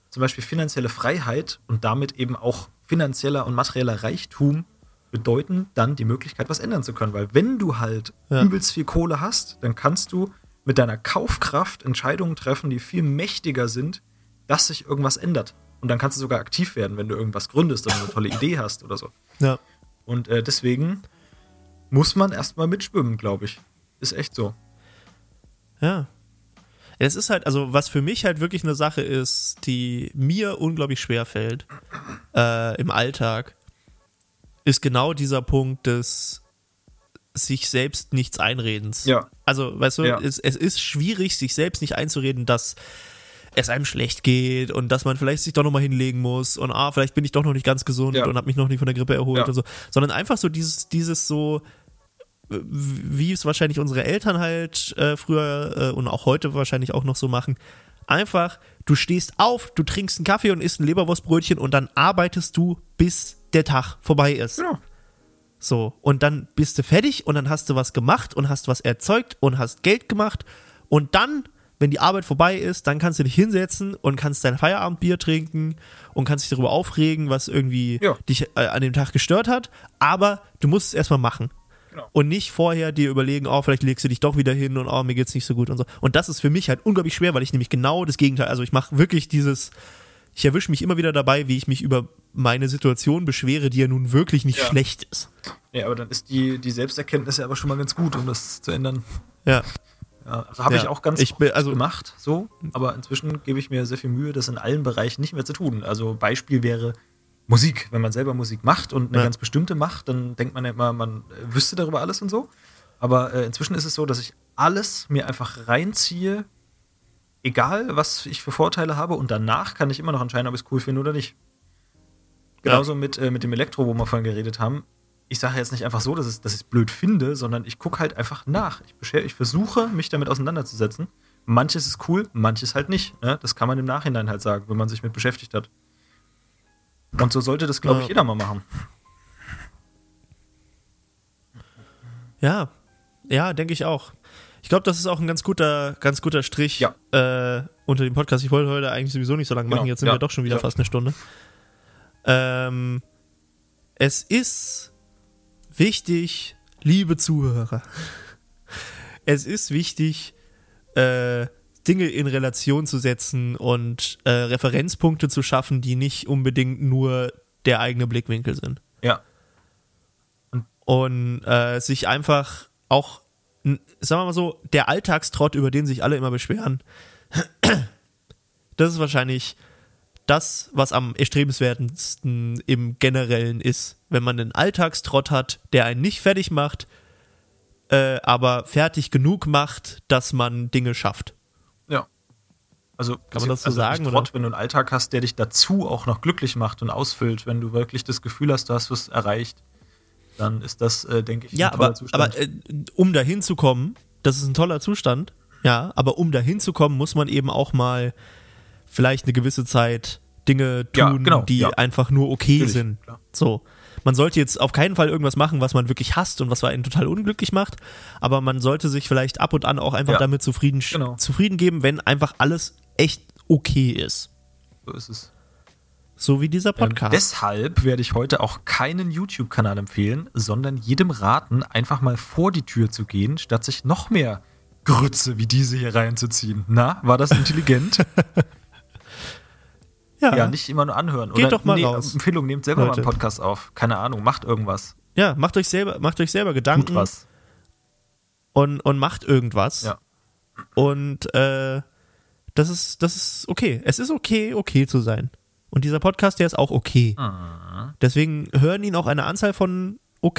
[SPEAKER 2] zum Beispiel finanzielle Freiheit und damit eben auch finanzieller und materieller Reichtum bedeuten dann die Möglichkeit, was ändern zu können. Weil wenn du halt
[SPEAKER 1] Ja.
[SPEAKER 2] übelst viel Kohle hast, dann kannst du mit deiner Kaufkraft Entscheidungen treffen, die viel mächtiger sind, dass sich irgendwas ändert. Und dann kannst du sogar aktiv werden, wenn du irgendwas gründest oder eine tolle Idee hast oder so.
[SPEAKER 1] Ja.
[SPEAKER 2] Und äh, deswegen muss man erstmal mitschwimmen, glaube ich. Ist echt so.
[SPEAKER 1] Ja. Es ist halt, also was für mich halt wirklich eine Sache ist, die mir unglaublich schwer fällt äh, im Alltag, ist genau dieser Punkt des sich selbst nichts Einredens.
[SPEAKER 2] Ja.
[SPEAKER 1] Also, weißt du,
[SPEAKER 2] Ja.
[SPEAKER 1] es, es ist schwierig, sich selbst nicht einzureden, dass es einem schlecht geht und dass man vielleicht sich doch nochmal hinlegen muss und ah, vielleicht bin ich doch noch nicht ganz gesund
[SPEAKER 2] Ja.
[SPEAKER 1] und habe mich noch nicht von der Grippe erholt
[SPEAKER 2] Ja.
[SPEAKER 1] und so. Sondern einfach so dieses, dieses so, wie es wahrscheinlich unsere Eltern halt äh, früher äh, und auch heute wahrscheinlich auch noch so machen. Einfach, du stehst auf, du trinkst einen Kaffee und isst ein Leberwurstbrötchen und dann arbeitest du, bis der Tag vorbei ist.
[SPEAKER 2] Genau.
[SPEAKER 1] So, und dann bist du fertig und dann hast du was gemacht und hast was erzeugt und hast Geld gemacht und dann, wenn die Arbeit vorbei ist, dann kannst du dich hinsetzen und kannst dein Feierabendbier trinken und kannst dich darüber aufregen, was irgendwie
[SPEAKER 2] Ja.
[SPEAKER 1] dich äh, an dem Tag gestört hat, aber du musst es erstmal machen.
[SPEAKER 2] Genau.
[SPEAKER 1] Und nicht vorher dir überlegen, oh, vielleicht legst du dich doch wieder hin und oh, mir geht's nicht so gut und so. Und das ist für mich halt unglaublich schwer, weil ich nämlich genau das Gegenteil, also ich mache wirklich dieses, ich erwische mich immer wieder dabei, wie ich mich über meine Situation beschwere, die ja nun wirklich nicht
[SPEAKER 2] Ja.
[SPEAKER 1] schlecht ist.
[SPEAKER 2] Ja, aber dann ist die, die Selbsterkenntnis ja aber schon mal ganz gut, um das zu ändern.
[SPEAKER 1] Ja.
[SPEAKER 2] Ja, also habe
[SPEAKER 1] Ja.
[SPEAKER 2] ich auch ganz
[SPEAKER 1] Ich bin- also-
[SPEAKER 2] gemacht, so. Aber inzwischen gebe ich mir sehr viel Mühe, das in allen Bereichen nicht mehr zu tun. Also Beispiel wäre Musik. Wenn man selber Musik macht und eine ganz bestimmte macht, dann denkt man ja immer, man wüsste darüber alles und so. Aber äh, inzwischen ist es so, dass ich alles mir einfach reinziehe, egal was ich für Vorteile habe, und danach kann ich immer noch entscheiden, ob ich es cool finde oder nicht. Genauso mit, äh, mit dem Elektro, wo wir vorhin geredet haben. Ich sage jetzt nicht einfach so, dass, es, dass ich es blöd finde, sondern ich gucke halt einfach nach. Ich, beschä- ich versuche, mich damit auseinanderzusetzen. Manches ist cool, manches halt nicht. Ne? Das kann man im Nachhinein halt sagen, wenn man sich mit beschäftigt hat. Und so sollte das, glaube ich,
[SPEAKER 1] Ja.
[SPEAKER 2] jeder mal machen.
[SPEAKER 1] Ja, ja, denke ich auch. Ich glaube, das ist auch ein ganz guter, ganz guter Strich
[SPEAKER 2] Ja.
[SPEAKER 1] äh, unter dem Podcast. Ich wollte heute eigentlich sowieso nicht so lange machen,
[SPEAKER 2] Genau,
[SPEAKER 1] jetzt sind
[SPEAKER 2] ja,
[SPEAKER 1] wir doch schon wieder
[SPEAKER 2] ja.
[SPEAKER 1] fast eine Stunde. Ähm, es ist wichtig, liebe Zuhörer, es ist wichtig, äh, Dinge in Relation zu setzen und äh, Referenzpunkte zu schaffen, die nicht unbedingt nur der eigene Blickwinkel sind
[SPEAKER 2] Ja.
[SPEAKER 1] und äh, sich einfach auch, sagen wir mal so, der Alltagstrott, über den sich alle immer beschweren, das ist wahrscheinlich das, was am erstrebenswertesten im Generellen ist. Wenn man einen Alltagstrott hat, der einen nicht fertig macht, äh, aber fertig genug macht, dass man Dinge schafft.
[SPEAKER 2] Ja. Also,
[SPEAKER 1] Kann man das so
[SPEAKER 2] also
[SPEAKER 1] sagen,
[SPEAKER 2] Trott, wenn du einen Alltag hast, der dich dazu auch noch glücklich macht und ausfüllt, wenn du wirklich das Gefühl hast, du hast was erreicht, dann ist das, äh, denke ich,
[SPEAKER 1] Ja,
[SPEAKER 2] ein toller
[SPEAKER 1] aber,
[SPEAKER 2] Zustand.
[SPEAKER 1] aber äh, um dahin zu kommen, das ist ein toller Zustand, ja, aber um dahin zu kommen, muss man eben auch mal vielleicht eine gewisse Zeit Dinge
[SPEAKER 2] Ja,
[SPEAKER 1] tun,
[SPEAKER 2] genau,
[SPEAKER 1] die
[SPEAKER 2] ja.
[SPEAKER 1] einfach nur okay
[SPEAKER 2] Natürlich,
[SPEAKER 1] sind.
[SPEAKER 2] klar.
[SPEAKER 1] So. Man sollte jetzt auf keinen Fall irgendwas machen, was man wirklich hasst und was einen total unglücklich macht, aber man sollte sich vielleicht ab und an auch einfach
[SPEAKER 2] Ja,
[SPEAKER 1] damit zufrieden,
[SPEAKER 2] genau.
[SPEAKER 1] zufrieden geben, wenn einfach alles echt okay ist.
[SPEAKER 2] so ist es.
[SPEAKER 1] So wie dieser
[SPEAKER 2] Ähm,
[SPEAKER 1] Podcast.
[SPEAKER 2] deshalb werde ich heute auch keinen YouTube-Kanal empfehlen, sondern jedem raten, einfach mal vor die Tür zu gehen, statt sich noch mehr Grütze wie diese hier reinzuziehen. Na, war das intelligent? ja, nicht immer nur anhören.
[SPEAKER 1] Geht doch mal raus.
[SPEAKER 2] Empfehlung, nehmt selber mal
[SPEAKER 1] Leute.
[SPEAKER 2] einen Podcast auf. Keine Ahnung, macht irgendwas.
[SPEAKER 1] ja, macht euch selber, macht euch selber Gedanken
[SPEAKER 2] Tut was.
[SPEAKER 1] und, und macht irgendwas.
[SPEAKER 2] Ja.
[SPEAKER 1] Und äh, das ist, das ist okay. Es ist okay, okay zu sein. Und dieser Podcast, der ist auch okay.
[SPEAKER 2] Mhm.
[SPEAKER 1] Deswegen hören ihn auch eine Anzahl von